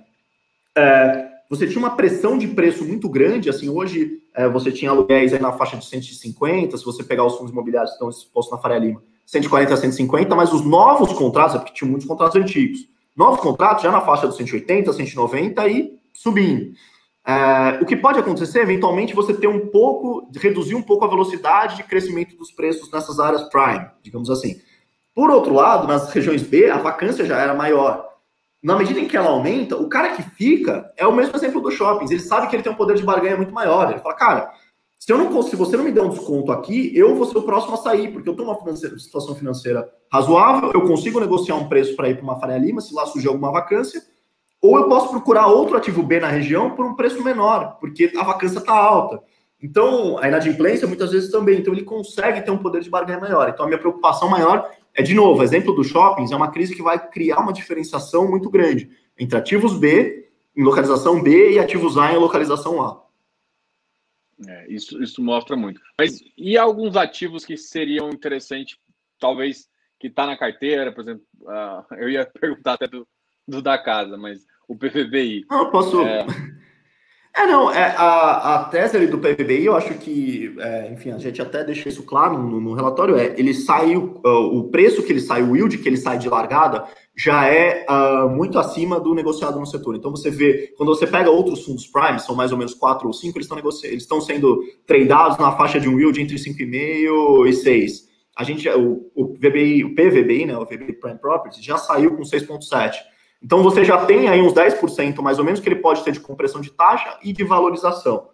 É, você tinha uma pressão de preço muito grande, assim, hoje é, você tinha aluguéis na faixa de 150, se você pegar os fundos imobiliários que estão expostos na Faria Lima, 140 a 150, mas os novos contratos, é porque tinha muitos contratos antigos, novos contratos já na faixa dos 180, 190 e subindo. É, o que pode acontecer, eventualmente, você ter um pouco, reduzir um pouco a velocidade de crescimento dos preços nessas áreas prime, digamos assim. Por outro lado, nas regiões B, a vacância já era maior. Na medida em que ela aumenta, o cara que fica é o mesmo exemplo dos shoppings. Ele sabe que ele tem um poder de barganha muito maior. Ele fala, cara, se eu não se você não me der um desconto aqui, eu vou ser o próximo a sair, porque eu estou numa situação financeira razoável, eu consigo negociar um preço para ir para uma Faria Lima, se lá surgir alguma vacância, ou eu posso procurar outro ativo B na região por um preço menor, porque a vacância está alta. Então, a inadimplência muitas vezes também. Então, ele consegue ter um poder de barganha maior. Então, a minha preocupação maior é, de novo, exemplo dos shoppings, é uma crise que vai criar uma diferenciação muito grande entre ativos B em localização B e ativos A em localização A. É, isso, isso mostra muito. Mas e alguns ativos que seriam interessantes, talvez, que está na carteira, por exemplo, uh, eu ia perguntar até do, do, da casa, mas o PVBI. Não, posso. É... É, não, é, a, a tese ali do PVBI, eu acho que, é, enfim, a gente até deixa isso claro no, no relatório, é, ele saiu, uh, o preço que ele sai, o yield que ele sai de largada, já é uh, muito acima do negociado no setor. Então você vê, quando você pega outros fundos prime, são mais ou menos 4 ou 5, eles estão negociando, eles estão sendo tradeados na faixa de um yield entre 5,5 e 6. A gente, o, o, VBI, o PVBI, né, o VBI Prime Properties, já saiu com 6,7. Então você já tem aí uns 10% mais ou menos que ele pode ter de compressão de taxa e de valorização.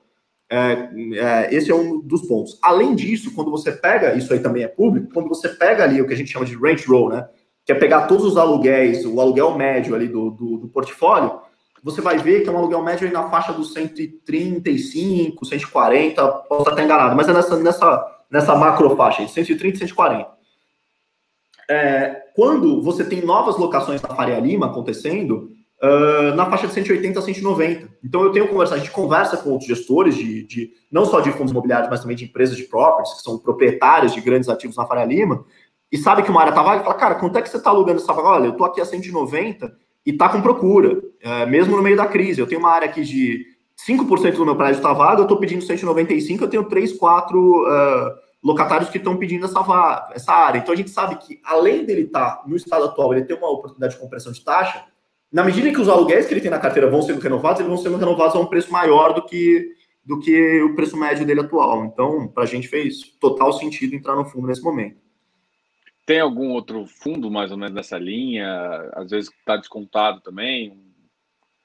É, é, esse é um dos pontos. Além disso, quando você pega, isso aí também é público, quando você pega ali o que a gente chama de rent roll, né? Que é pegar todos os aluguéis, o aluguel médio ali do, do, do portfólio, você vai ver que é um aluguel médio na faixa dos 135, 140, posso estar enganado, mas é nessa, nessa, nessa macro faixa aí, 130, 140 é, quando você tem novas locações da Faria Lima acontecendo, uh, na faixa de 180 a 190. Então eu tenho conversado, a gente conversa com outros gestores de, de, não só de fundos imobiliários, mas também de empresas de properties, que são proprietários de grandes ativos na Faria Lima, e sabe que uma área tá vaga e fala, cara, quanto é que você está alugando essa vaga? Olha, eu tô aqui a 190 e tá com procura, é, mesmo no meio da crise. Eu tenho uma área aqui de 5% do meu prédio está vaga, eu estou pedindo 195, eu tenho 3, 4 uh, locatários que estão pedindo essa, essa área. Então a gente sabe que, além dele estar tá no estado atual, ele tem uma oportunidade de compressão de taxa, na medida em que os aluguéis que ele tem na carteira vão sendo renovados, eles vão sendo renovados a um preço maior do que, do que o preço médio dele atual. Então, para a gente fez total sentido entrar no fundo nesse momento. Tem algum outro fundo mais ou menos nessa linha? Às vezes está descontado também?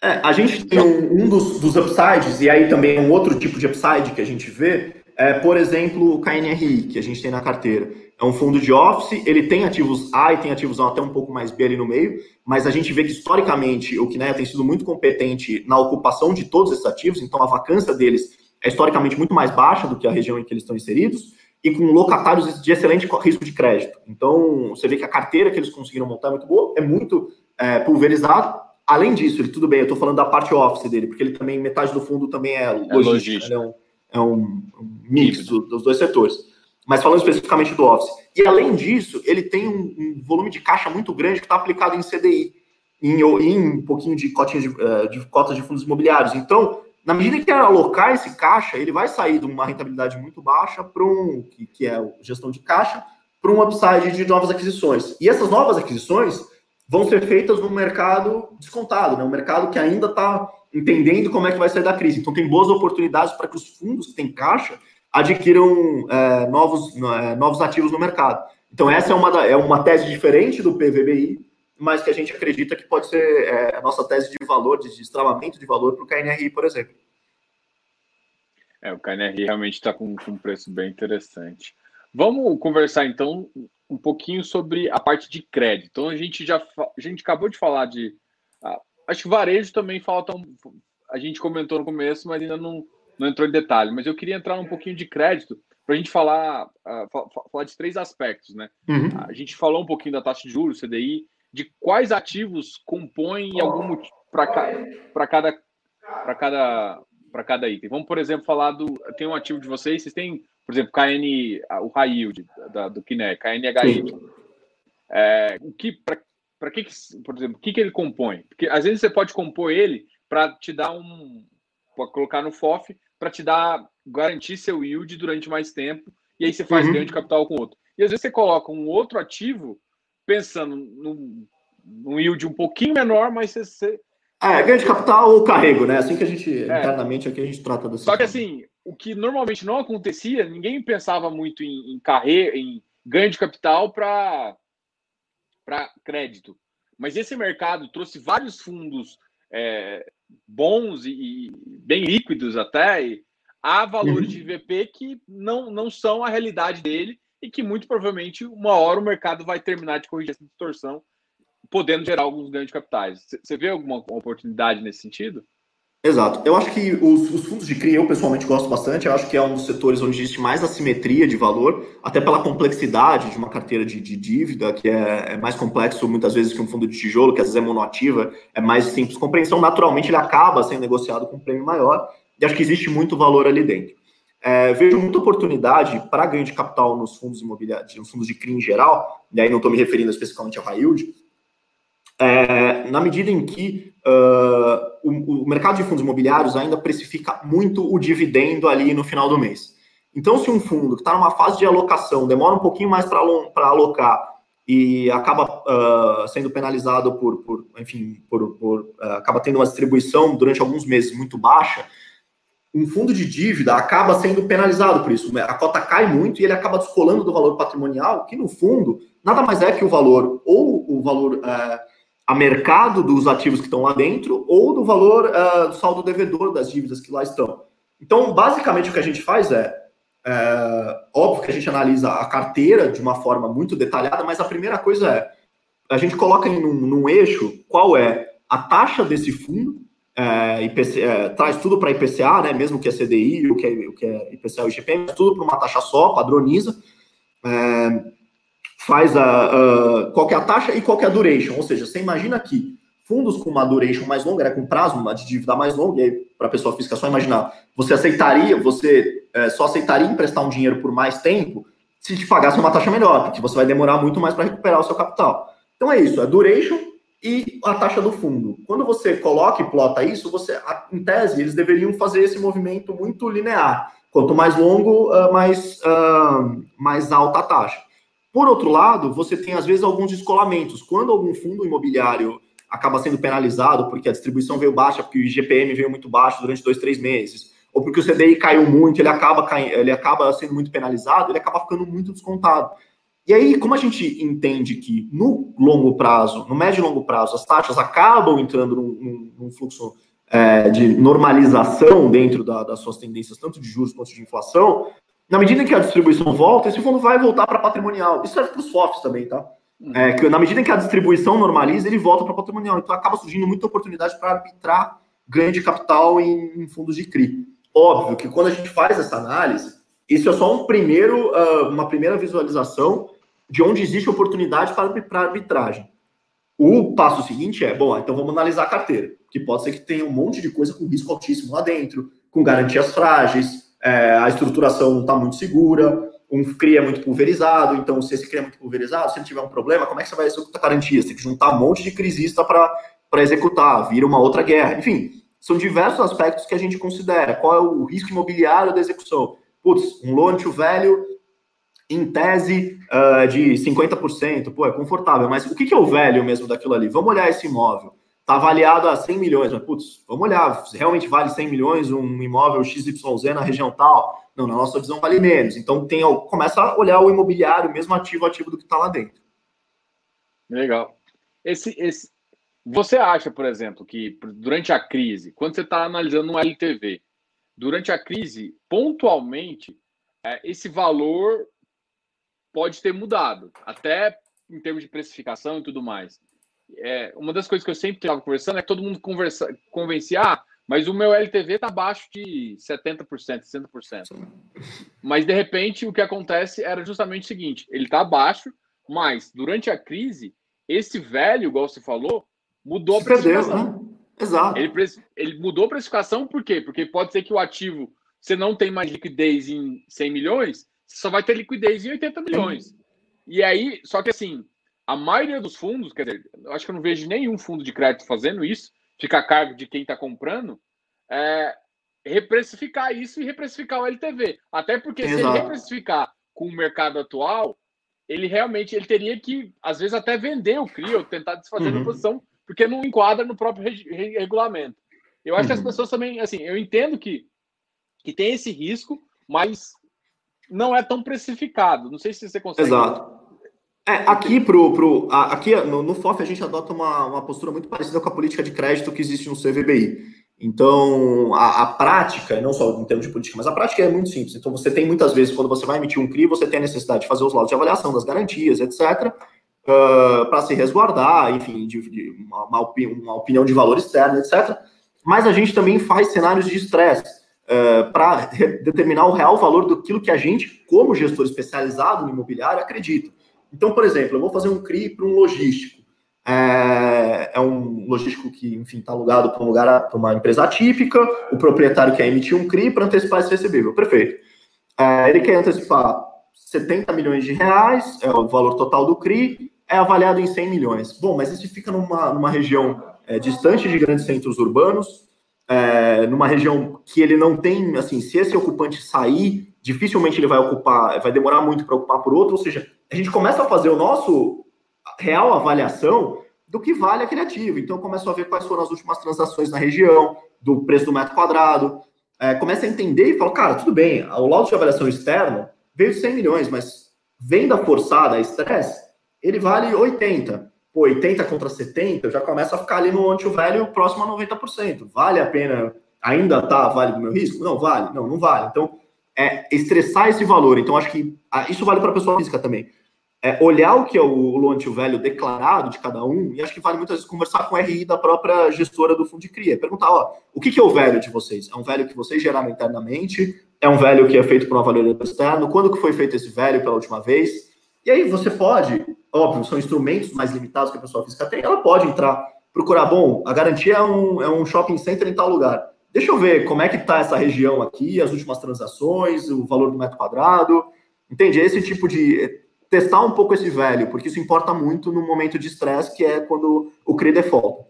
É, a gente tem um, um dos, dos upsides, e aí também é um outro tipo de upside que a gente vê, é, por exemplo, o KNRI, que a gente tem na carteira. É um fundo de office, ele tem ativos A e tem ativos A até um pouco mais B ali no meio, mas a gente vê que historicamente o Kinea tem sido muito competente na ocupação de todos esses ativos, então a vacância deles é historicamente muito mais baixa do que a região em que eles estão inseridos, e com locatários de excelente risco de crédito. Então, você vê que a carteira que eles conseguiram montar é muito boa, é muito é, pulverizado. Além disso, ele tudo bem, eu estou falando da parte office dele, porque ele também, metade do fundo também é, é logística. logística. Né? É um, mix do, dos dois setores. Mas falando especificamente do Office. E além disso, ele tem um, um volume de caixa muito grande que está aplicado em CDI. em, em um pouquinho de cotinhas de, eh, de cotas de fundos imobiliários. Então, na medida que ele alocar esse caixa, ele vai sair de uma rentabilidade muito baixa para um, que, que é gestão de caixa, para um upside de novas aquisições. E essas novas aquisições vão ser feitas no mercado descontado, né? um mercado que ainda está entendendo como é que vai sair da crise. Então, tem boas oportunidades para que os fundos que têm caixa adquiram é, novos, é, novos ativos no mercado. Então, essa é uma, é uma tese diferente do PVBI, mas que a gente acredita que pode ser é, a nossa tese de valor, de destravamento de valor para o KNRI, por exemplo. É, o KNRI realmente está com, com um preço bem interessante. Vamos conversar então um pouquinho sobre a parte de crédito. Então a gente já a gente acabou de falar de acho que varejo também falta um, a gente comentou no começo, mas ainda não, não entrou em detalhe. Mas eu queria entrar um pouquinho de crédito para a gente falar, uh, falar de três aspectos, né? Uhum. A gente falou um pouquinho da taxa de juros, CDI, de quais ativos compõem algum para para cada para cada para cada item. Vamos, por exemplo, falar do tem um ativo de vocês, vocês têm, por exemplo, KN, o high yield da, do Kiné, KNHY. É, o que para que, por exemplo, o que, que ele compõe? Porque às vezes você pode compor ele para te dar um para colocar no FOF para te dar garantir seu yield durante mais tempo e aí você faz uhum. ganho de capital com outro. E às vezes você coloca um outro ativo pensando num, num yield um pouquinho menor, mas você. você... Ah, é ganho de capital ou carrego, né? Assim que a gente, é. internamente, aqui a gente trata desse. Só que assim, o que normalmente não acontecia, ninguém pensava muito em, em carreira, em ganho de capital para crédito. Mas esse mercado trouxe vários fundos é, bons e, e, bem líquidos até, e há valores uhum. de VP que não, não são a realidade dele e que muito provavelmente uma hora o mercado vai terminar de corrigir essa distorção, podendo gerar alguns ganhos de capitais. Você vê alguma oportunidade nesse sentido? Exato. Eu acho que os, os, fundos de CRI eu pessoalmente gosto bastante. Eu acho que é um dos setores onde existe mais assimetria de valor, até pela complexidade de uma carteira de, de dívida, que é, é, mais complexo muitas vezes que um fundo de tijolo, que às vezes é monoativa, é mais simples compreensão. Naturalmente, ele acaba sendo negociado com um prêmio maior, e acho que existe muito valor ali dentro. É, vejo muita oportunidade para ganho de capital nos fundos imobiliários, nos fundos de CRI em geral, e aí não estou me referindo especificamente ao high yield, é, na medida em que uh, o, o, mercado de fundos imobiliários ainda precifica muito o dividendo ali no final do mês. Então, se um fundo que está numa fase de alocação demora um pouquinho mais para alocar e acaba uh, sendo penalizado por, por enfim, por, por uh, acaba tendo uma distribuição durante alguns meses muito baixa, um fundo de dívida acaba sendo penalizado por isso. A cota cai muito e ele acaba descolando do valor patrimonial, que no fundo nada mais é que o valor, ou o valor uh, a mercado dos ativos que estão lá dentro, ou do valor uh, do saldo devedor das dívidas que lá estão. Então, basicamente, o que a gente faz é, é óbvio que a gente analisa a carteira de uma forma muito detalhada, mas a primeira coisa é a gente coloca em num, eixo qual é a taxa desse fundo é, IPC, é, traz tudo para IPCA, né, mesmo que é CDI, o que é, o que é IPCA e IGPM, tudo para uma taxa só, padroniza, é, faz a, a, qual é a taxa e qual é a duration, ou seja, você imagina que fundos com uma duration mais longa, né, com prazo uma de dívida mais longa, e aí para a pessoa física só imaginar, você aceitaria, você é, só aceitaria emprestar um dinheiro por mais tempo se te pagasse uma taxa melhor, porque você vai demorar muito mais para recuperar o seu capital. Então é isso, é duration e a taxa do fundo. Quando você coloca e plota isso, você, em tese, eles deveriam fazer esse movimento muito linear. Quanto mais longo, ah, mais, uh, mais alta a taxa. Por outro lado, você tem, às vezes, alguns descolamentos. Quando algum fundo imobiliário acaba sendo penalizado porque a distribuição veio baixa, porque o IGPM veio muito baixo durante dois, três meses, ou porque o CDI caiu muito, ele acaba, ele acaba sendo muito penalizado, ele acaba ficando muito descontado. E aí, como a gente entende que no longo prazo, no médio e longo prazo, as taxas acabam entrando num, num, num fluxo é, de normalização dentro da, das suas tendências, tanto de juros quanto de inflação, na medida em que a distribuição volta, esse fundo vai voltar para patrimonial. Isso serve para os FOFs também, tá? Uhum. É, que na medida em que a distribuição normaliza, ele volta para patrimonial. Então acaba surgindo muita oportunidade para arbitrar ganho de capital em, em, fundos de CRI. Óbvio que quando a gente faz essa análise, isso é só um primeiro, uh, uma primeira visualização de onde existe oportunidade para, para arbitragem. O passo seguinte é, bom, então vamos analisar a carteira, que pode ser que tenha um monte de coisa com risco altíssimo lá dentro, com garantias frágeis, é, a estruturação não está muito segura, um CRI é muito pulverizado, então se esse CRI é muito pulverizado, se ele tiver um problema, como é que você vai executar garantias? Tem que juntar um monte de crisista para executar, vira uma outra guerra. Enfim, são diversos aspectos que a gente considera. Qual é o risco imobiliário da execução? Putz, um loan to value em tese uh, de 50%, pô, é confortável, mas o que, que é o velho mesmo daquilo ali? Vamos olhar esse imóvel. Está avaliado a 100 milhões, mas putz, vamos olhar, realmente vale 100 milhões um imóvel XYZ na região tal? Não, na nossa visão vale menos. Então tem, começa a olhar o imobiliário, mesmo ativo ativo do que está lá dentro. Legal. Esse, esse, você acha, por exemplo, que durante a crise, quando você está analisando um LTV, durante a crise, pontualmente, é, esse valor pode ter mudado, até em termos de precificação e tudo mais. É, uma das coisas que eu sempre estava conversando é que todo mundo conversa, convencia, ah, mas o meu LTV está abaixo de 70%, 60%. Mas, de repente, o que acontece era justamente o seguinte: ele está abaixo, mas durante a crise, esse velho, igual você falou, mudou a precificação. Perdeu, né? Exato. Ele, ele mudou a precificação por quê? Porque pode ser que o ativo, você não tem mais liquidez em 100 milhões, você só vai ter liquidez em 80 milhões. E aí, só que assim, a maioria dos fundos, quer dizer, eu acho que eu não vejo nenhum fundo de crédito fazendo isso, fica a cargo de quem está comprando, é, reprecificar isso e reprecificar o LTV. Até porque Exato. se ele reprecificar com o mercado atual, ele realmente ele teria que, às vezes, até vender o CRI ou tentar desfazer uhum. a posição, porque não enquadra no próprio regulamento. Eu acho uhum. que as uhum. pessoas também, assim, eu entendo que, que tem esse risco, mas não é tão precificado. Não sei se você consegue. Exato. É, aqui pro, pro aqui no, no FOF a gente adota uma, uma postura muito parecida com a política de crédito que existe no CVBI. Então, a, a, prática, não só em termos de política, mas a prática é muito simples. Então, você tem muitas vezes, quando você vai emitir um CRI, você tem a necessidade de fazer os laudos de avaliação das garantias, etc., uh, para se resguardar, enfim, de, de uma, uma, opinião, uma opinião de valor externo, etc. Mas a gente também faz cenários de estresse uh, para determinar o real valor daquilo que a gente, como gestor especializado no imobiliário, acredita. Então, por exemplo, eu vou fazer um CRI para um logístico. É, é, um logístico que, enfim, está alugado para um lugar, para uma empresa atípica, o proprietário quer emitir um CRI para antecipar esse recebível. Perfeito. É, ele quer antecipar 70 milhões de reais, é o valor total do CRI, é avaliado em 100 milhões. Bom, mas isso fica numa, numa região é, distante de grandes centros urbanos, é, numa região que ele não tem, assim, se esse ocupante sair, dificilmente ele vai ocupar, vai demorar muito para ocupar por outro, ou seja, a gente começa a fazer o nosso real avaliação do que vale aquele ativo. Então, começa a ver quais foram as últimas transações na região, do preço do metro quadrado, é, começa a entender e fala, cara, tudo bem, o laudo de avaliação externo veio de 100 milhões, mas venda forçada, a estresse, ele vale 80 pô, 80 contra 70, já começa a ficar ali no anti-velho próximo a 90%. Vale a pena, ainda tá vale do meu risco? Não, vale. Não, não vale. Então, é estressar esse valor. Então, acho que ah, isso vale para a pessoa física também. É olhar o que é o loan to value declarado de cada um, e acho que vale muitas vezes conversar com o RI da própria gestora do fundo de CRIA. Perguntar, ó, o que, que é o velho de vocês? É um velho que vocês geraram internamente? É um velho que é feito por um avaliador externo? Quando que foi feito esse velho pela última vez? E aí você pode, óbvio, são instrumentos mais limitados que a pessoa física tem, ela pode entrar, procurar, bom, a garantia é um, é um shopping center em tal lugar. Deixa eu ver como é que está essa região aqui, as últimas transações, o valor do metro quadrado. Entende? Esse tipo de. Eh, testar um pouco esse velho, porque isso importa muito no momento de estresse, que é quando o CRI default.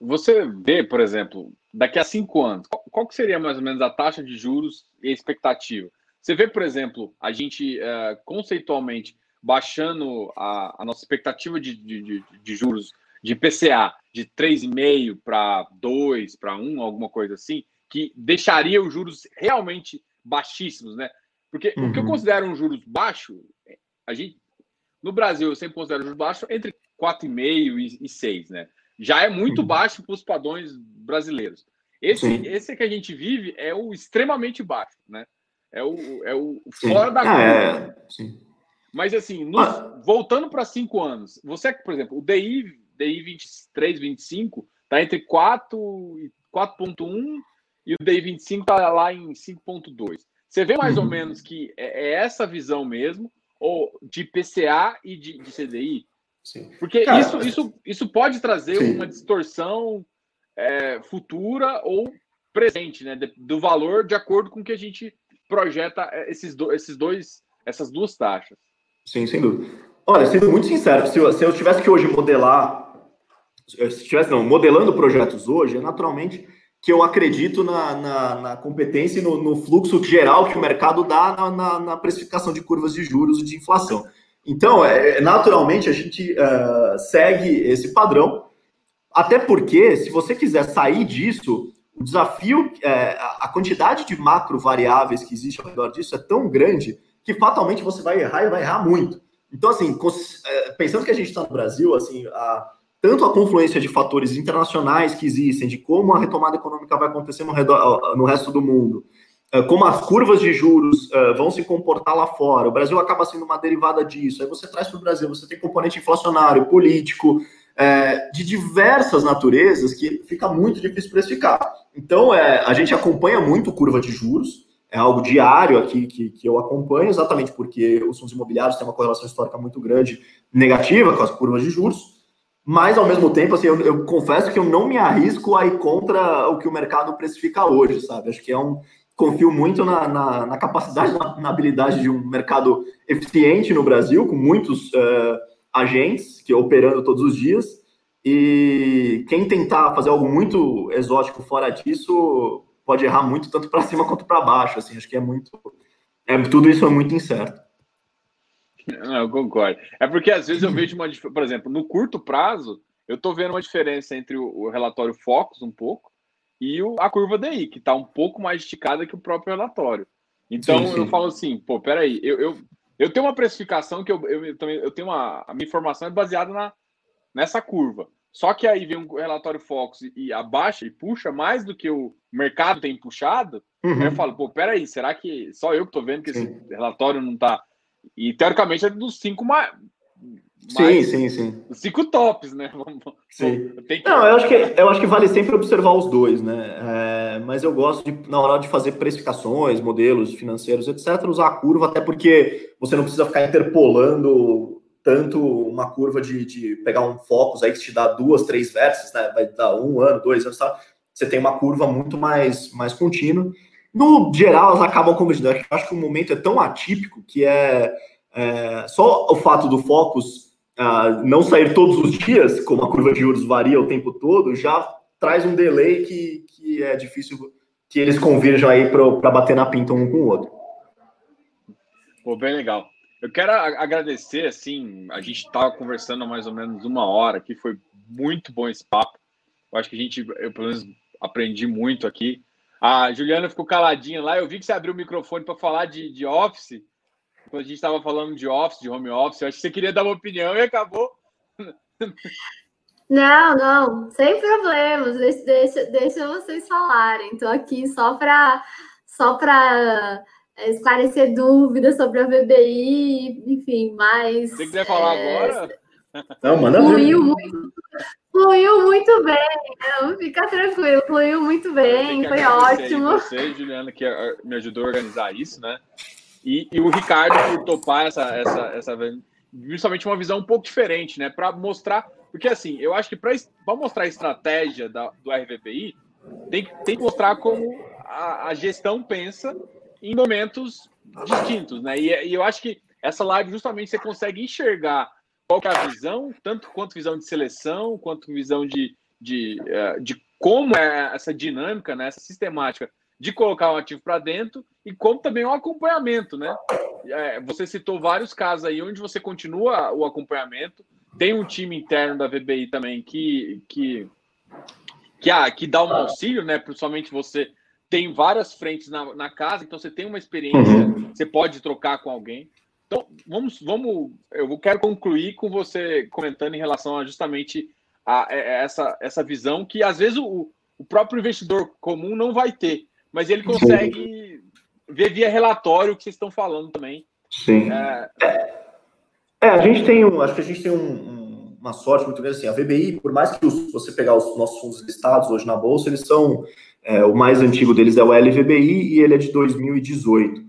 Você vê, por exemplo, daqui a cinco anos, qual, qual seria mais ou menos a taxa de juros e a expectativa? Você vê, por exemplo, a gente uh, conceitualmente baixando a, a nossa expectativa de, de, de, juros de PCA de 3,5 para 2, para 1, alguma coisa assim, que deixaria os juros realmente baixíssimos, né? Porque uhum. o que eu uhum. considero um juros baixo, a gente no Brasil eu sempre considero juros baixos entre 4,5 e, e 6, né? Já é muito uhum. baixo para os padrões brasileiros. Esse, esse que a gente vive é o extremamente baixo, né? É o, é o fora da ah, curva. É, Mas assim, nos, ah. voltando para cinco anos, você, por exemplo, o DI, DI 23, 25 está entre 4 e 4.1 e o DI 25 está lá em 5.2. Você vê mais uhum. ou menos que é, é, essa visão mesmo, ou de PCA e de, de CDI? Sim. Porque Cara, isso, isso, isso pode trazer sim. uma distorção é, futura ou presente, né? Do valor de acordo com que a gente projeta eh, esses, do, esses dois, essas duas taxas. Sim, sem dúvida. Olha, sendo muito sincero, se eu, se eu tivesse que hoje modelar se estivesse não, modelando projetos hoje, é naturalmente que eu acredito na, na, na competência e no, no, fluxo geral que o mercado dá na, na, na, precificação de curvas de juros e de inflação. Então, é, naturalmente, a gente uh, segue esse padrão, até porque, se você quiser sair disso, o desafio, é, a quantidade de macro variáveis que existe ao redor disso é tão grande que fatalmente você vai errar e vai errar muito. Então, assim, é, pensando que a gente está no Brasil, assim, a, tanto a confluência de fatores internacionais que existem, de como a retomada econômica vai acontecer no, redor, no resto do mundo, é, como as curvas de juros uh, vão se comportar lá fora, o Brasil acaba sendo uma derivada disso. Aí você traz para o Brasil, você tem componente inflacionário, político, é, de diversas naturezas que fica muito difícil precificar. Então, é, a gente acompanha muito curva de juros, é algo diário aqui que eu acompanho, exatamente porque os fundos imobiliários têm uma correlação histórica muito grande, negativa com as curvas de juros, mas ao mesmo tempo, assim, eu, eu confesso que eu não me arrisco a ir contra o que o mercado precifica hoje, sabe? Acho que é um. Confio muito na, na, na capacidade, na, na, habilidade de um mercado eficiente no Brasil, com muitos. Uh, agentes que operando todos os dias. E quem tentar fazer algo muito exótico fora disso pode errar muito, tanto para cima quanto para baixo. Assim, acho que é muito. É, tudo isso é muito incerto. Não, eu concordo. É porque às vezes eu vejo uma por exemplo, no curto prazo, eu estou vendo uma diferença entre o, relatório Focus um pouco e o, a curva DI, que está um pouco mais esticada que o próprio relatório. Então sim, sim. eu falo assim, pô, peraí, eu, eu, eu tenho uma precificação que eu, eu, também eu tenho uma a minha informação é baseada na, nessa curva. Só que aí vem um relatório Fox e, e abaixa e puxa mais do que o mercado tem puxado. Uhum. eu falo, pô, peraí, será que só eu que tô vendo que Sim. esse relatório não tá. E teoricamente é dos cinco mais, Sim, sim, sim. Os cinco tops, né? Sim. Que... Não, eu acho, que, eu acho que vale sempre observar os dois, né? É, mas eu gosto de, na hora de fazer precificações, modelos financeiros, etc., usar a curva, até porque você não precisa ficar interpolando tanto uma curva de, de pegar um focus aí que te dá duas, três versos, né? Vai dar um ano, dois anos, tá? Você tem uma curva muito mais, mais contínua. No geral, elas acabam convergindo. Eu acho que o momento é tão atípico que é, é só o fato do focus uh, não sair todos os dias, como a curva de juros varia o tempo todo, já traz um delay que, que é difícil que eles convirjam aí para bater na pinta um com o outro. Pô, bem legal. Eu quero agradecer, assim, a gente estava conversando há mais ou menos uma hora aqui, foi muito bom esse papo. Eu acho que a gente, eu pelo menos aprendi muito aqui. A Juliana ficou caladinha lá, eu vi que você abriu o microfone para falar de, de Office, quando a gente estava falando de office, de home office, eu acho que você queria dar uma opinião e acabou. Não, não, sem problemas. Deixa, deixa, deixa vocês falarem. Estou aqui só para só para é, esclarecer dúvidas sobre a VBI, enfim, mas. Se quiser falar é, agora. Não, manda fluiu muito, fluiu muito bem. Não, fica tranquilo, fluiu muito bem, foi ótimo. Você, Juliana, que eh, me ajudou a organizar isso, né? E, e o Ricardo por topar essa, essa, essa, justamente uma visão um pouco diferente, né? Para mostrar, porque assim, eu acho que para mostrar a estratégia da, do RVBI, tem, tem que mostrar como a, a gestão pensa em momentos distintos, né? E, e, eu acho que essa live justamente você consegue enxergar qual é a visão, tanto quanto visão de seleção, quanto visão de, de, eh, de como é essa dinâmica, né? essa sistemática de colocar um ativo para dentro e como também um acompanhamento, né? É, você citou vários casos aí onde você continua o acompanhamento, tem um time interno da VBI também que que que, ah, que dá um auxílio, né? Principalmente você tem várias frentes na, na casa, então você tem uma experiência, uhum. você pode trocar com alguém. Então, vamos, vamos, eu quero concluir com você comentando em relação a justamente a, a essa, essa visão que às vezes o, o próprio investidor comum não vai ter mas ele consegue ver via relatório o que vocês estão falando também. Sim. É, é a gente tem um, acho que a gente tem um, um, uma sorte muito grande assim. A VBI, por mais que os, você pegar os nossos fundos listados hoje na bolsa, eles são é, o mais antigo deles é o LVBI e ele é de 2018.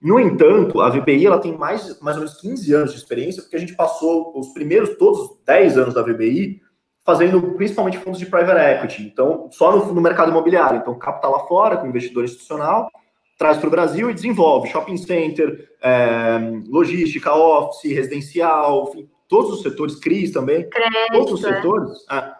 No entanto, a VBI ela tem mais, mais ou menos 15 anos de experiência, porque a gente passou os primeiros, todos os 10 anos da VBI, fazendo principalmente fundos de private equity, então só no, no mercado imobiliário. Então, capta lá fora com investidor institucional, traz para o Brasil e desenvolve shopping center, é, logística, office, residencial, enfim, todos os setores, CRIs também, Crédito, todos os setores. É,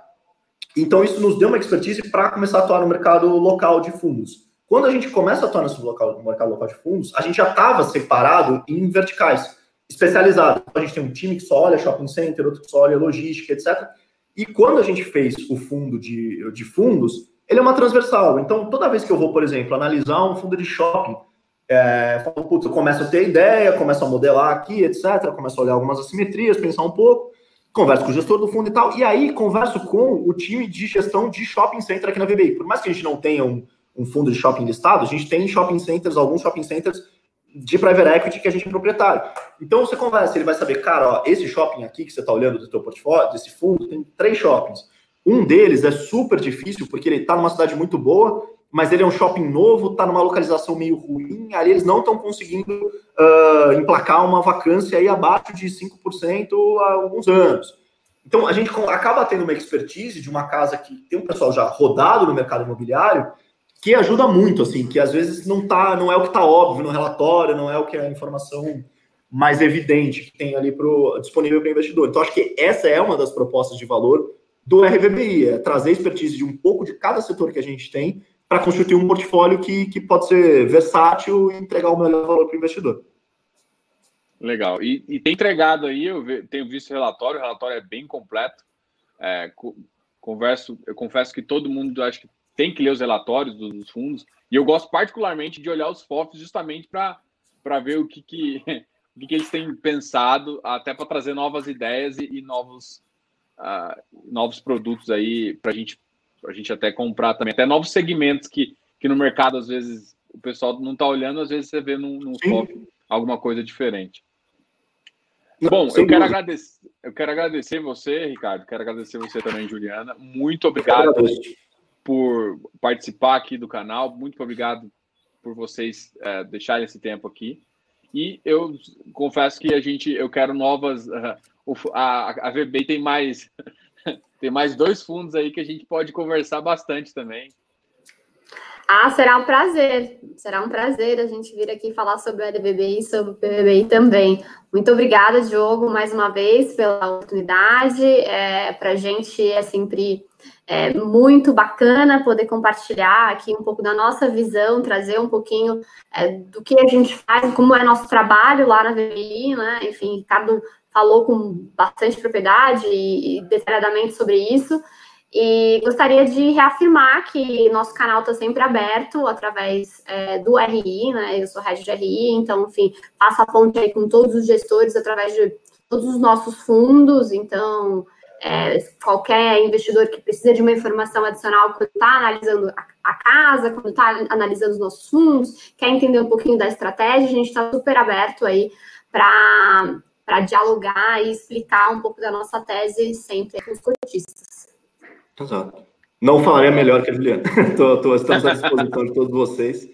Então, isso nos deu uma expertise para começar a atuar no mercado local de fundos. Quando a gente começa a atuar nesse local, no mercado local de fundos, a gente já estava separado em verticais, especializados. Então, a gente tem um time que só olha shopping center, outro que só olha logística, etc. E quando a gente fez o fundo de, de fundos, ele é uma transversal. Então, toda vez que eu vou, por exemplo, analisar um fundo de shopping, é, falo, putz, eu começo a ter ideia, começo a modelar aqui, etc. Começo a olhar algumas assimetrias, pensar um pouco, converso com o gestor do fundo e tal, e aí converso com o time de gestão de shopping center aqui na VBI. Por mais que a gente não tenha um, um fundo de shopping listado, a gente tem shopping centers, alguns shopping centers de private equity que a gente é proprietário. Então você conversa, ele vai saber, cara, ó, esse shopping aqui que você está olhando do teu portfólio, desse fundo, tem três shoppings. Um deles é super difícil porque ele está numa cidade muito boa, mas ele é um shopping novo, está numa localização meio ruim, ali eles não estão conseguindo uh, emplacar uma vacância aí abaixo de 5% há alguns anos. Então a gente acaba tendo uma expertise de uma casa que tem um pessoal já rodado no mercado imobiliário que ajuda muito, assim, que às vezes não tá, não é o que está óbvio no relatório, não é o que é a informação mais evidente que tem ali pro, disponível para o investidor. Então, acho que essa é uma das propostas de valor do RVBI, é trazer expertise de um pouco de cada setor que a gente tem para constituir um portfólio que, que pode ser versátil e entregar o melhor valor para o investidor. Legal. E, e, tem entregado aí, eu tenho visto o relatório, o relatório é bem completo. É, converso, eu confesso que todo mundo acho que tem que ler os relatórios dos fundos. E eu gosto particularmente de olhar os FOFs justamente para ver o que, que, o que, que, eles têm pensado, até para trazer novas ideias e, e novos, uh, novos produtos aí para gente, a gente até comprar também. Até novos segmentos que, que no mercado, às vezes, o pessoal não está olhando, às vezes você vê num, num FOF alguma coisa diferente. Bom, eu quero, agradecer, eu quero agradecer você, Ricardo, quero agradecer você também, Juliana. Muito obrigado por participar aqui do canal. Muito obrigado por vocês é, deixarem esse tempo aqui. E eu confesso que a gente, eu quero novas. Uh, a, a tem mais tem mais dois fundos aí que a gente pode conversar bastante também. Ah, será um prazer. Será um prazer a gente vir aqui falar sobre o LBBI e sobre o PBBI também. Muito obrigada, Diogo, mais uma vez pela oportunidade. É, Para a gente é sempre é muito bacana poder compartilhar aqui um pouco da nossa visão, trazer um pouquinho é, do que a gente faz, como é nosso trabalho lá na VBI, né? Enfim, Ricardo falou com bastante propriedade e, detalhadamente sobre isso. E gostaria de reafirmar que nosso canal está sempre aberto através é, do RI, né? Eu sou head de RI, então, enfim, faço a ponte aí com todos os gestores através de todos os nossos fundos, então é, qualquer investidor que precisa de uma informação adicional quando está analisando a, a, casa, quando está analisando os nossos fundos, quer entender um pouquinho da estratégia, a gente está super aberto aí para dialogar e explicar um pouco da nossa tese sempre com os cotistas. Exato. Não falaria melhor que a Juliana. tô, tô, estamos à disposição de todos vocês,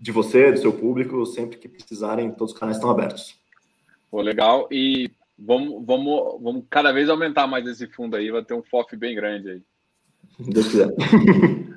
de você, do seu público, sempre que precisarem, todos os canais estão abertos. Pô, legal. E Vamos, vamos, vamos cada vez aumentar mais esse fundo aí, vai ter um FOF bem grande aí. Deus quiser.